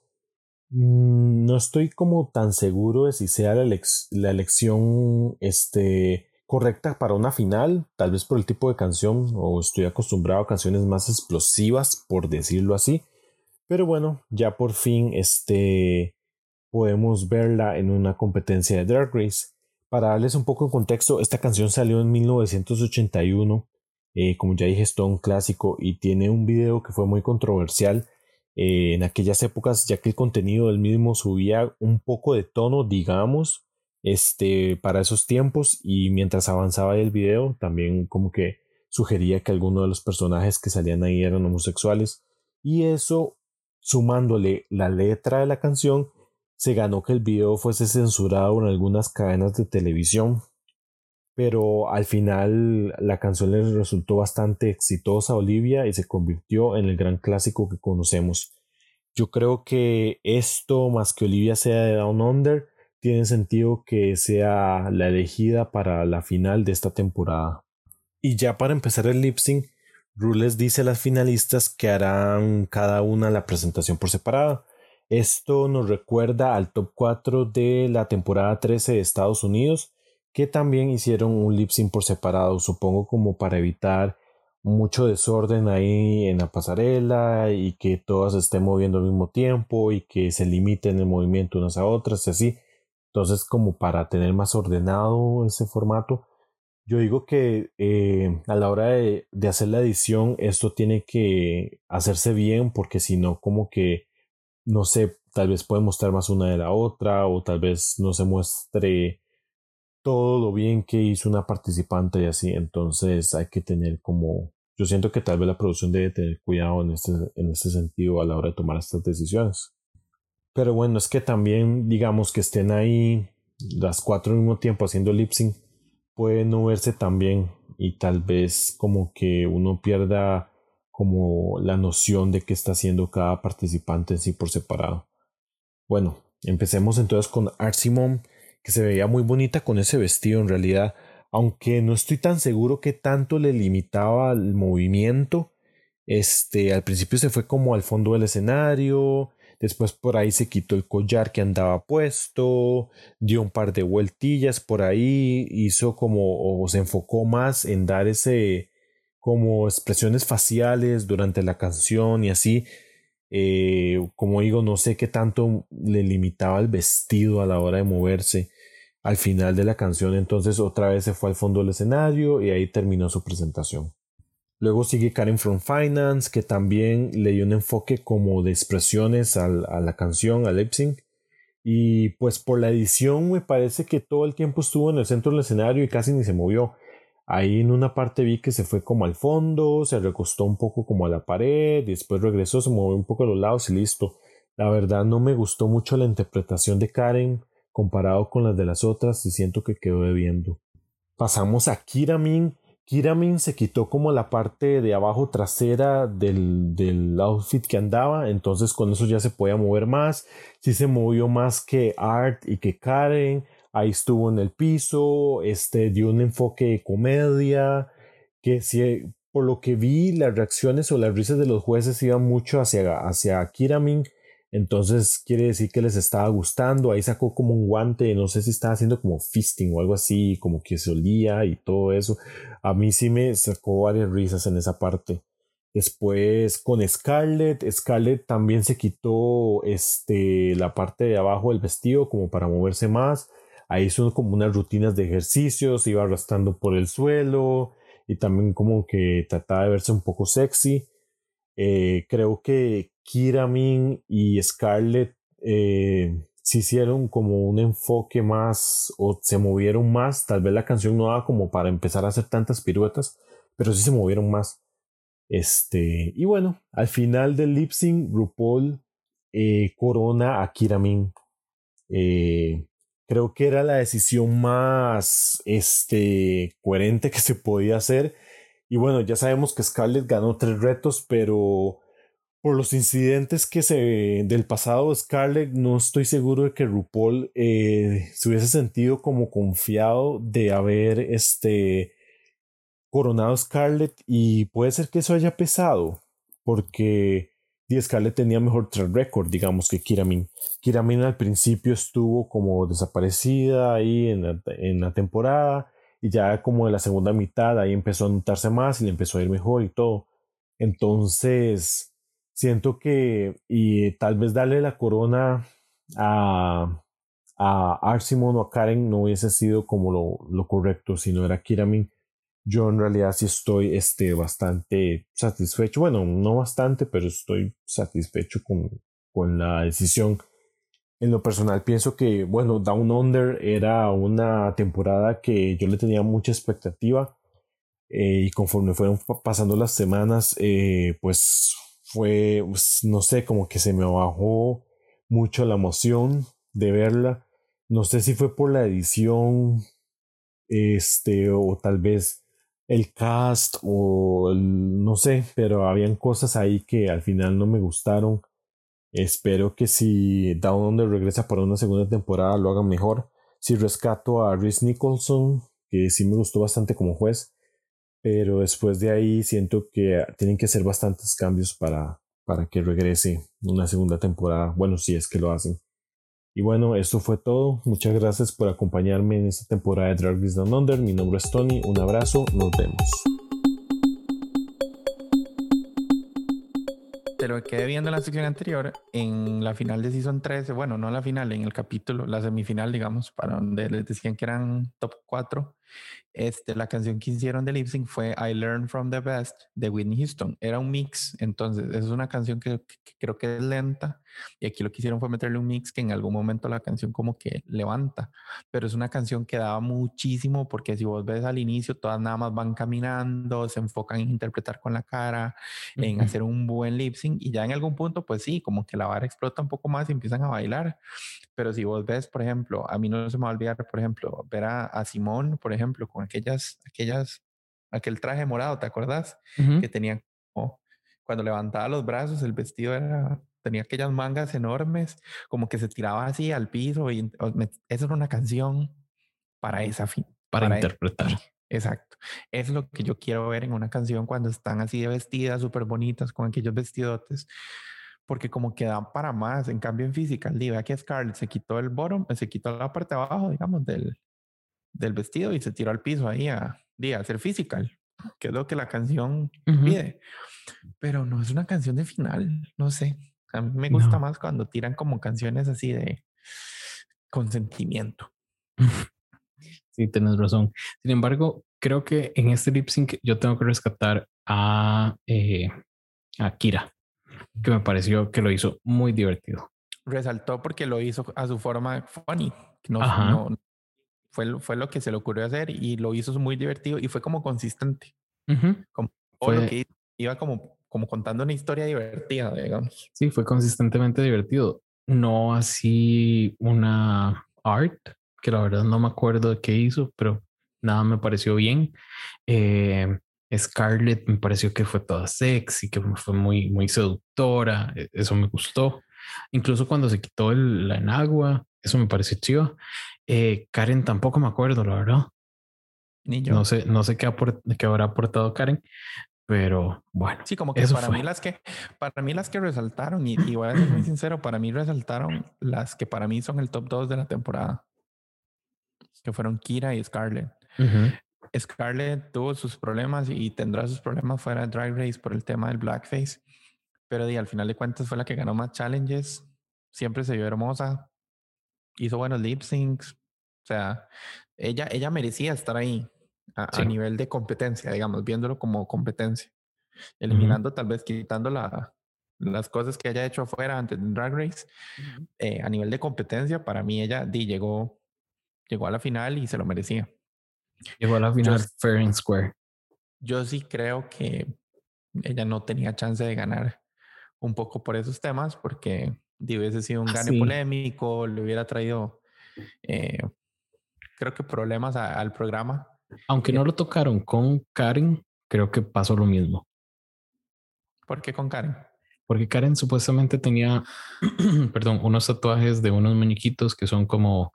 Mm, No estoy como tan seguro de si sea la, elec- la elección este, correcta para una final, tal vez por el tipo de canción, o estoy acostumbrado a canciones más explosivas, por decirlo así. Pero bueno, ya por fin este, podemos verla en una competencia de Drag Race. Para darles un poco de contexto, esta canción salió en 1981, eh, como ya dije, es todo un clásico y tiene un video que fue muy controversial eh, en aquellas épocas, ya que el contenido del mismo subía un poco de tono, digamos, este, para esos tiempos y mientras avanzaba el video también como que sugería que algunos de los personajes que salían ahí eran homosexuales. Y eso sumándole la letra de la canción se ganó que el video fuese censurado en algunas cadenas de televisión pero al final la canción le resultó bastante exitosa a Olivia y se convirtió en el gran clásico que conocemos. Yo creo que esto, más que Olivia sea de Down Under, tiene sentido que sea la elegida para la final de esta temporada. Y ya para empezar el lip sync, Rules dice a las finalistas que harán cada una la presentación por separada. Esto nos recuerda al top 4 de la temporada 13 de Estados Unidos, que también hicieron un lip sync por separado, supongo como para evitar mucho desorden ahí en la pasarela y que todas estén moviendo al mismo tiempo y que se limiten el movimiento unas a otras y así. Entonces, como para tener más ordenado ese formato, yo digo que eh, a la hora de, hacer la edición, esto tiene que hacerse bien porque si no, como que, no sé, tal vez puede mostrar más una de la otra o tal vez no se muestre todo lo bien que hizo una participante y así. Entonces hay que tener como, yo siento que tal vez la producción debe tener cuidado en este, en este sentido a la hora de tomar estas decisiones. Pero bueno, es que también digamos que estén ahí las cuatro al mismo tiempo haciendo lip sync puede no verse tan bien y tal vez como que uno pierda como la noción de qué está haciendo cada participante en sí por separado. Bueno, empecemos entonces con Arsimon que se veía muy bonita con ese vestido en realidad, aunque no estoy tan seguro que tanto le limitaba el movimiento. Este, al principio se fue como al fondo del escenario, después por ahí se quitó el collar que andaba puesto, dio un par de vueltillas por ahí, hizo como o se enfocó más en dar ese como expresiones faciales durante la canción y así eh, como digo, no sé qué tanto le limitaba el vestido a la hora de moverse al final de la canción. Entonces otra vez se fue al fondo del escenario y ahí terminó su presentación. Luego sigue Karen from Finance, que también le dio un enfoque como de expresiones a la canción, al lip. Y pues por la edición me parece que todo el tiempo estuvo en el centro del escenario y casi ni se movió. Ahí en una parte vi que se fue como al fondo, se recostó un poco como a la pared, y después regresó, se movió un poco a los lados y listo. La verdad no me gustó mucho la interpretación de Karen comparado con las de las otras y siento que quedó debiendo. Pasamos a Kiramin. Kiramin se quitó como la parte de abajo trasera del, del outfit que andaba, entonces con eso ya se podía mover más. Sí se movió más que Art y que Karen ahí estuvo en el piso, este dio un enfoque de comedia, que si, por lo que vi, las reacciones o las risas de los jueces iban mucho hacia, hacia Kiramin, entonces quiere decir que les estaba gustando, ahí sacó como un guante, no sé si estaba haciendo como fisting o algo así, como que se olía y todo eso, a mí sí me sacó varias risas en esa parte. Después con Scarlett, Scarlett también se quitó este, la parte de abajo del vestido como para moverse más. Ahí son como unas rutinas de ejercicios, iba arrastrando por el suelo y también como que trataba de verse un poco sexy. Eh, creo que Kiramin y Scarlett eh, se hicieron como un enfoque más o se movieron más. Tal vez la canción no daba como para empezar a hacer tantas piruetas, pero sí se movieron más. Este, y bueno, al final del lip sync, RuPaul eh, corona a Kiramin. Eh, creo que era la decisión más este, coherente que se podía hacer. Y bueno, ya sabemos que Scarlett ganó tres retos, pero por los incidentes que se del pasado Scarlett, no estoy seguro de que RuPaul eh, se hubiese sentido como confiado de haber este coronado Scarlett y puede ser que eso haya pesado porque Scarlett tenía mejor track record, digamos, que Kiramin. Kiramin al principio estuvo como desaparecida ahí en la, en la temporada y ya como en la segunda mitad ahí empezó a notarse más y le empezó a ir mejor y todo. Entonces, siento que y tal vez darle la corona a, a Arsimon o a Karen no hubiese sido como lo, lo correcto, sino era Kiramin. Yo en realidad sí estoy este, bastante satisfecho. Bueno, no bastante, pero estoy satisfecho con, con la decisión. En lo personal pienso que, bueno, Down Under era una temporada que yo le tenía mucha expectativa eh, y conforme fueron pasando las semanas, eh, pues fue, pues, no sé, como que se me bajó mucho la emoción de verla. No sé si fue por la edición, este, o tal vez el cast, o no sé, pero habían cosas ahí que al final no me gustaron. Espero que si Down Under regresa para una segunda temporada lo hagan mejor. Si rescato a Rhys Nicholson, que sí me gustó bastante como juez, pero después de ahí siento que tienen que hacer bastantes cambios para, para que regrese una segunda temporada. Bueno, si es que lo hacen. Y bueno, esto fue todo. Muchas gracias por acompañarme en esta temporada de Drag Race Down Under. Mi nombre es Tony. Un abrazo. Nos vemos. Te lo quedé viendo en la sección anterior, en la final de Season 13, bueno, no la final, en el capítulo, la semifinal, digamos, para donde les decían que eran top 4, este, la canción que hicieron de lip sync fue I Learned from the Best de Whitney Houston. Era un mix, entonces es una canción que, creo que es lenta y aquí lo que hicieron fue meterle un mix que en algún momento la canción como que levanta, pero es una canción que daba muchísimo porque si vos ves al inicio todas nada más van caminando, se enfocan en interpretar con la cara, en hacer un buen lip sync y ya en algún punto pues sí, como que la vara explota un poco más y empiezan a bailar. Pero si vos ves, por ejemplo, a mí no se me va a olvidar, por ejemplo, ver a, a Simón, por ejemplo, con aquellas, aquellas, aquel traje morado, ¿te acuerdas? Que tenía como, cuando levantaba los brazos, el vestido era, tenía aquellas mangas enormes, como que se tiraba así al piso y eso era una canción para esa fin. Para, interpretar. Exacto. Es lo que yo quiero ver en una canción cuando están así de vestidas, súper bonitas, con aquellos vestidotes porque como que dan para más. En cambio, en física, día que Scarlett se quitó el bottom, se quitó la parte de abajo, digamos, del, del vestido y se tiró al piso ahí a, a hacer physical, que es lo que la canción pide. Pero no es una canción de final, no sé. A mí me gusta más cuando tiran como canciones así de consentimiento. Sí, tienes razón. Sin embargo, creo que en este lip sync yo tengo que rescatar a, eh, a Kira que me pareció que lo hizo muy divertido. Resaltó porque lo hizo a su forma funny. No, fue, fue lo que se le ocurrió hacer y lo hizo muy divertido y fue como consistente. Como lo que iba como, como contando una historia divertida, digamos. Sí, fue consistentemente divertido. No así una art, que la verdad no me acuerdo de qué hizo, pero nada me pareció bien. Eh, Scarlett me pareció que fue toda sexy, que fue muy, muy seductora, e, eso me gustó. Incluso cuando se quitó el, la enagua, eso me pareció chido. Eh, Karen tampoco me acuerdo, la verdad. Ni yo. No sé, no sé qué, qué habrá aportado Karen, pero bueno. Sí, como que para mí las que para mí las que resaltaron y, y, voy a ser muy sincero, para mí resaltaron las que para mí son el top 2 de la temporada, que fueron Kira y Scarlett. Scarlett tuvo sus problemas y tendrá sus problemas fuera de Drag Race por el tema del blackface, pero al final de cuentas fue la que ganó más challenges, siempre se vio hermosa, hizo buenos lip syncs, sea, ella, ella merecía estar ahí a, nivel de competencia, digamos, viéndolo como competencia, eliminando tal vez quitando la, las cosas que haya hecho afuera antes de Drag Race, eh, a nivel de competencia, para mí ella di, llegó, llegó a la final y se lo merecía. Llegó a la final fair and square. Yo sí creo que ella no tenía chance de ganar un poco por esos temas, porque hubiese sido un ah, gane polémico, le hubiera traído, eh, creo que problemas al programa. Aunque no lo tocaron con Karen, creo que pasó lo mismo. ¿Por qué con Karen? Porque Karen supuestamente tenía, perdón, unos tatuajes de unos muñequitos que son como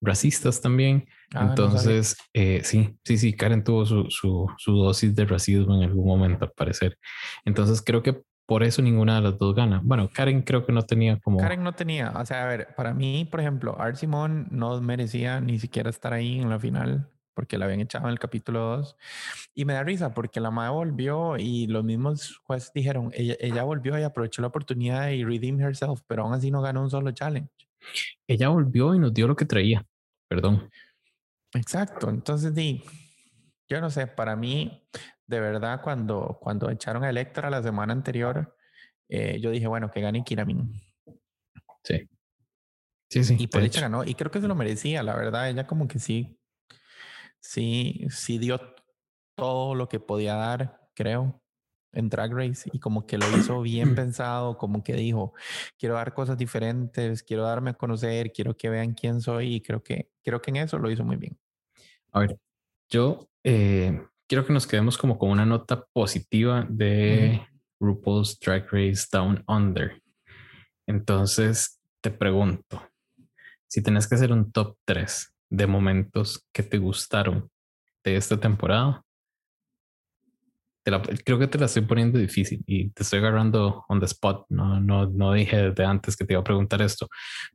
racistas también. Ah, Entonces, eh, sí, sí, sí, Karen tuvo su, su, su, dosis de racismo en algún momento, al parecer. Entonces, creo que por eso ninguna de las dos gana. Bueno, Karen creo que no tenía como... Karen no tenía, o sea, a ver, para mí, por ejemplo, Art Simon no merecía ni siquiera estar ahí en la final porque la habían echado en el capítulo 2. Y me da risa porque la madre volvió y los mismos jueces dijeron, ella, ella volvió y aprovechó la oportunidad de redeem herself, pero aún así no ganó un solo challenge. ella volvió y nos dio lo que traía. Perdón. Exacto. Entonces, di, yo no sé, para mí, de verdad, cuando, cuando echaron a Electra la semana anterior, eh, yo dije, bueno, que gane Kiramin. Sí. Sí, sí. Y por hecho ganó. Y creo que se lo merecía, la verdad. Ella como que sí, sí, sí dio todo lo que podía dar, creo, en Drag Race. Y como que lo hizo bien pensado, como que dijo, quiero dar cosas diferentes, quiero darme a conocer, quiero que vean quién soy. Y creo que, creo que en eso lo hizo muy bien. A ver, yo eh, quiero que nos quedemos como con una nota positiva de RuPaul's Drag Race Down Under. Entonces, te pregunto, si tenés que hacer un top 3 de momentos que te gustaron de esta temporada, creo que te la estoy poniendo difícil y te estoy agarrando on the spot. No, no, no dije desde antes que te iba a preguntar esto,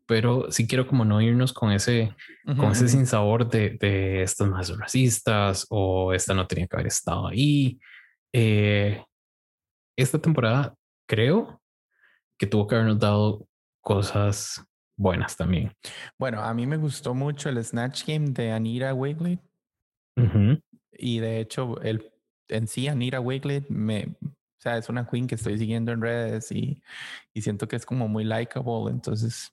pero sí quiero como no irnos con ese, con ese sinsabor de, de estas más racistas o esta no tenía que haber estado ahí. Eh, esta temporada creo que tuvo que habernos dado cosas buenas también. Bueno, a mí me gustó mucho el Snatch Game de Anira Wigley. Y de hecho, el, en sí, Anira Wigley me, o sea, es una queen que estoy siguiendo en redes y, y siento que es como muy likable. Entonces,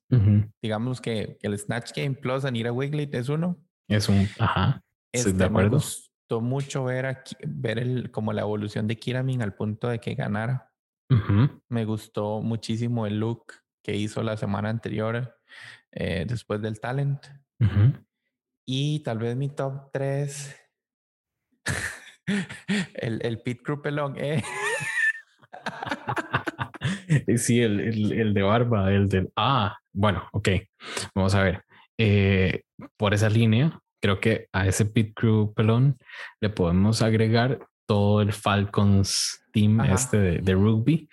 digamos que el Snatch Game plus Anira Wigley es uno. Es un, ajá. Este, de acuerdo. Me gustó mucho ver, aquí, ver el, como la evolución de Kiramin al punto de que ganara. Me gustó muchísimo el look que hizo la semana anterior eh, después del talent. Y tal vez mi top 3, el, el Pit Crew pelón. Eh. sí, el, el, el, de barba, el del... Ah, bueno, ok. Vamos a ver. Eh, por esa línea, creo que a ese Pit Crew pelón le podemos agregar todo el Falcons team este de, de, rugby,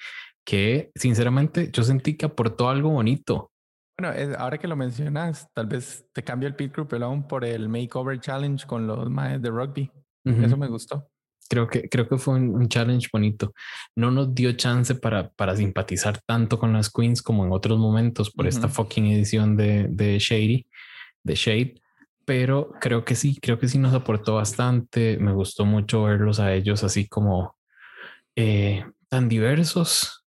que sinceramente yo sentí que aportó algo bonito. Bueno, ahora que lo mencionas, tal vez te cambio el pit group aún por el makeover challenge con los maes de rugby. Eso me gustó. Creo que, creo que fue un, challenge bonito. No nos dio chance para, para simpatizar tanto con las queens como en otros momentos por esta fucking edición de, de Shady, de Shade. Pero creo que sí, creo que sí nos aportó bastante. Me gustó mucho verlos a ellos así como eh, tan diversos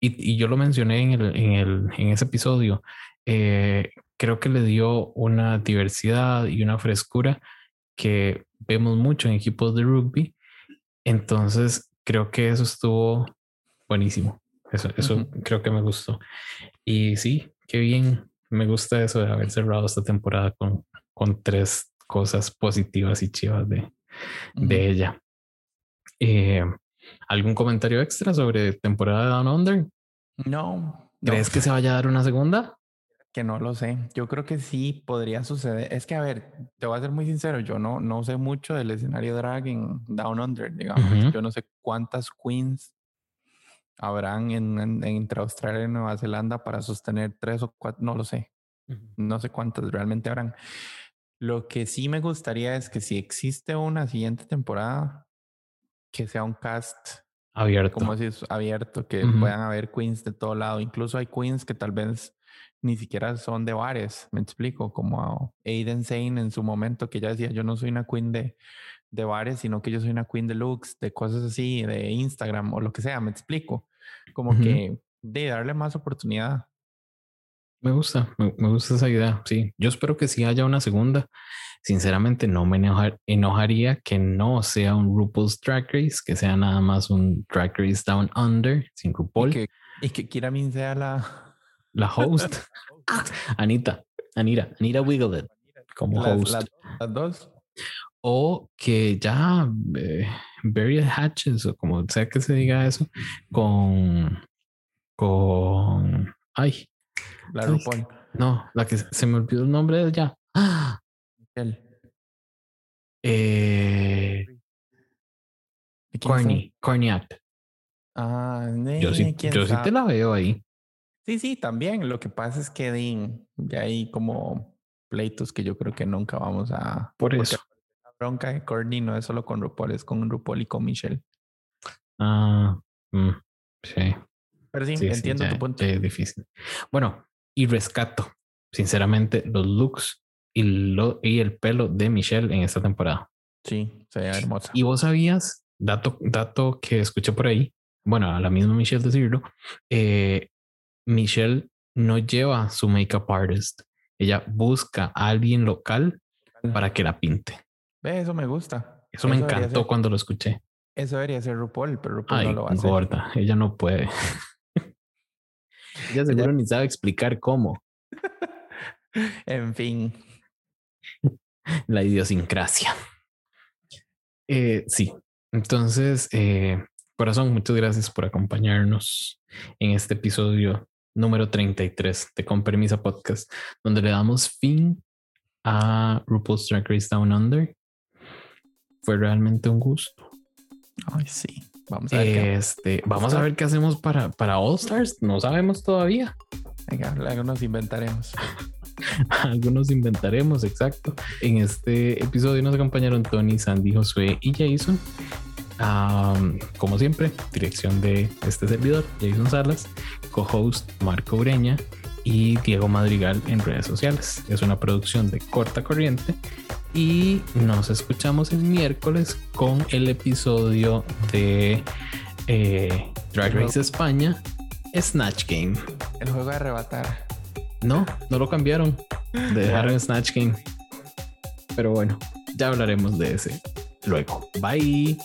y, yo lo mencioné en, el, en, el, en ese episodio, eh, creo que le dio una diversidad y una frescura que vemos mucho en equipos de rugby. Entonces, creo que eso estuvo buenísimo. Eso, eso creo que me gustó. Y sí, qué bien. Me gusta eso de haber cerrado esta temporada con, con tres cosas positivas y chivas de, de ella. Eh, ¿Algún comentario extra sobre temporada Down Under? No. ¿Crees que se vaya a dar una segunda? Que no lo sé. Yo creo que sí podría suceder. Es que, a ver, te voy a ser muy sincero. Yo no, no sé mucho del escenario drag en Down Under, digamos. Yo no sé cuántas queens habrán en, entre Australia y Nueva Zelanda para sostener tres o cuatro. No lo sé. No sé cuántas realmente habrán. Lo que sí me gustaría es que si existe una siguiente temporada, que sea un cast abierto. Como si es abierto, que puedan haber queens de todo lado. Incluso hay queens que tal vez ni siquiera son de bares, me explico, como Aiden Zane en su momento, que ya decía, yo no soy una queen de, de bares, sino que yo soy una queen de looks, de cosas así, de Instagram o lo que sea, me explico. Como que de darle más oportunidad. Me gusta, me, gusta esa idea. Sí, yo espero que sí haya una segunda. Sinceramente, no me enojaría que no sea un RuPaul's Drag Race, que sea nada más un Drag Race Down Under sin RuPaul. Y que, y que Kiramin sea la, la host. Anita, Anira, Anita Wiggle como host. Las, dos. O que ya eh, Hatches, o como sea que se diga eso, con. con. Ay, la RuPaul. No, la que se me olvidó el nombre de ella. ¡Ah! Eh, Corny, Corny Act. Ah, yo sí, yo sí te la veo ahí. Sí, sí, también. Lo que pasa es que Dean, ya hay como pleitos que yo creo que nunca vamos a. Por eso. La bronca de Corny no es solo con RuPaul, es con RuPaul y con Michelle. Ah, mm, sí. Pero sí, entiendo tu punto. Es difícil. Bueno, y rescato sinceramente, los looks y, lo, y el pelo de Michelle en esta temporada. Sí, se ve hermosa. Y vos sabías, dato, dato que escuché por ahí, bueno, a la misma Michelle decirlo, eh, Michelle no lleva su makeup artist. Ella busca a alguien local para que la pinte. Ve, eso me gusta. Eso, me encantó cuando lo escuché. Eso debería ser RuPaul, pero RuPaul Ay, no lo va a hacer. gorda, ella no puede. ella seguro ni sabe explicar cómo. En fin. La idiosincrasia. Eh, sí, entonces, eh, corazón, muchas gracias por acompañarnos en este episodio número 33 de Con Permisa Podcast, donde le damos fin a RuPaul's Drag Race Down Under. Fue realmente un gusto. Ay, sí. Vamos a ver. qué- Este, vamos a ver qué hacemos para, para All Stars. No sabemos todavía. Venga, luego nos inventaremos. Algunos inventaremos, exacto. En este episodio nos acompañaron Tony, Sandy, Josué y Jason. Como siempre, dirección de este servidor, Jason Salas, co-host Marco Ureña y Diego Madrigal en redes sociales. Es una producción de corta corriente y nos escuchamos el miércoles con el episodio de eh, Drag Race España, Snatch Game. El juego de arrebatar. No, no lo cambiaron. Dejaron Snatch Game. Pero bueno, ya hablaremos de ese luego. Bye.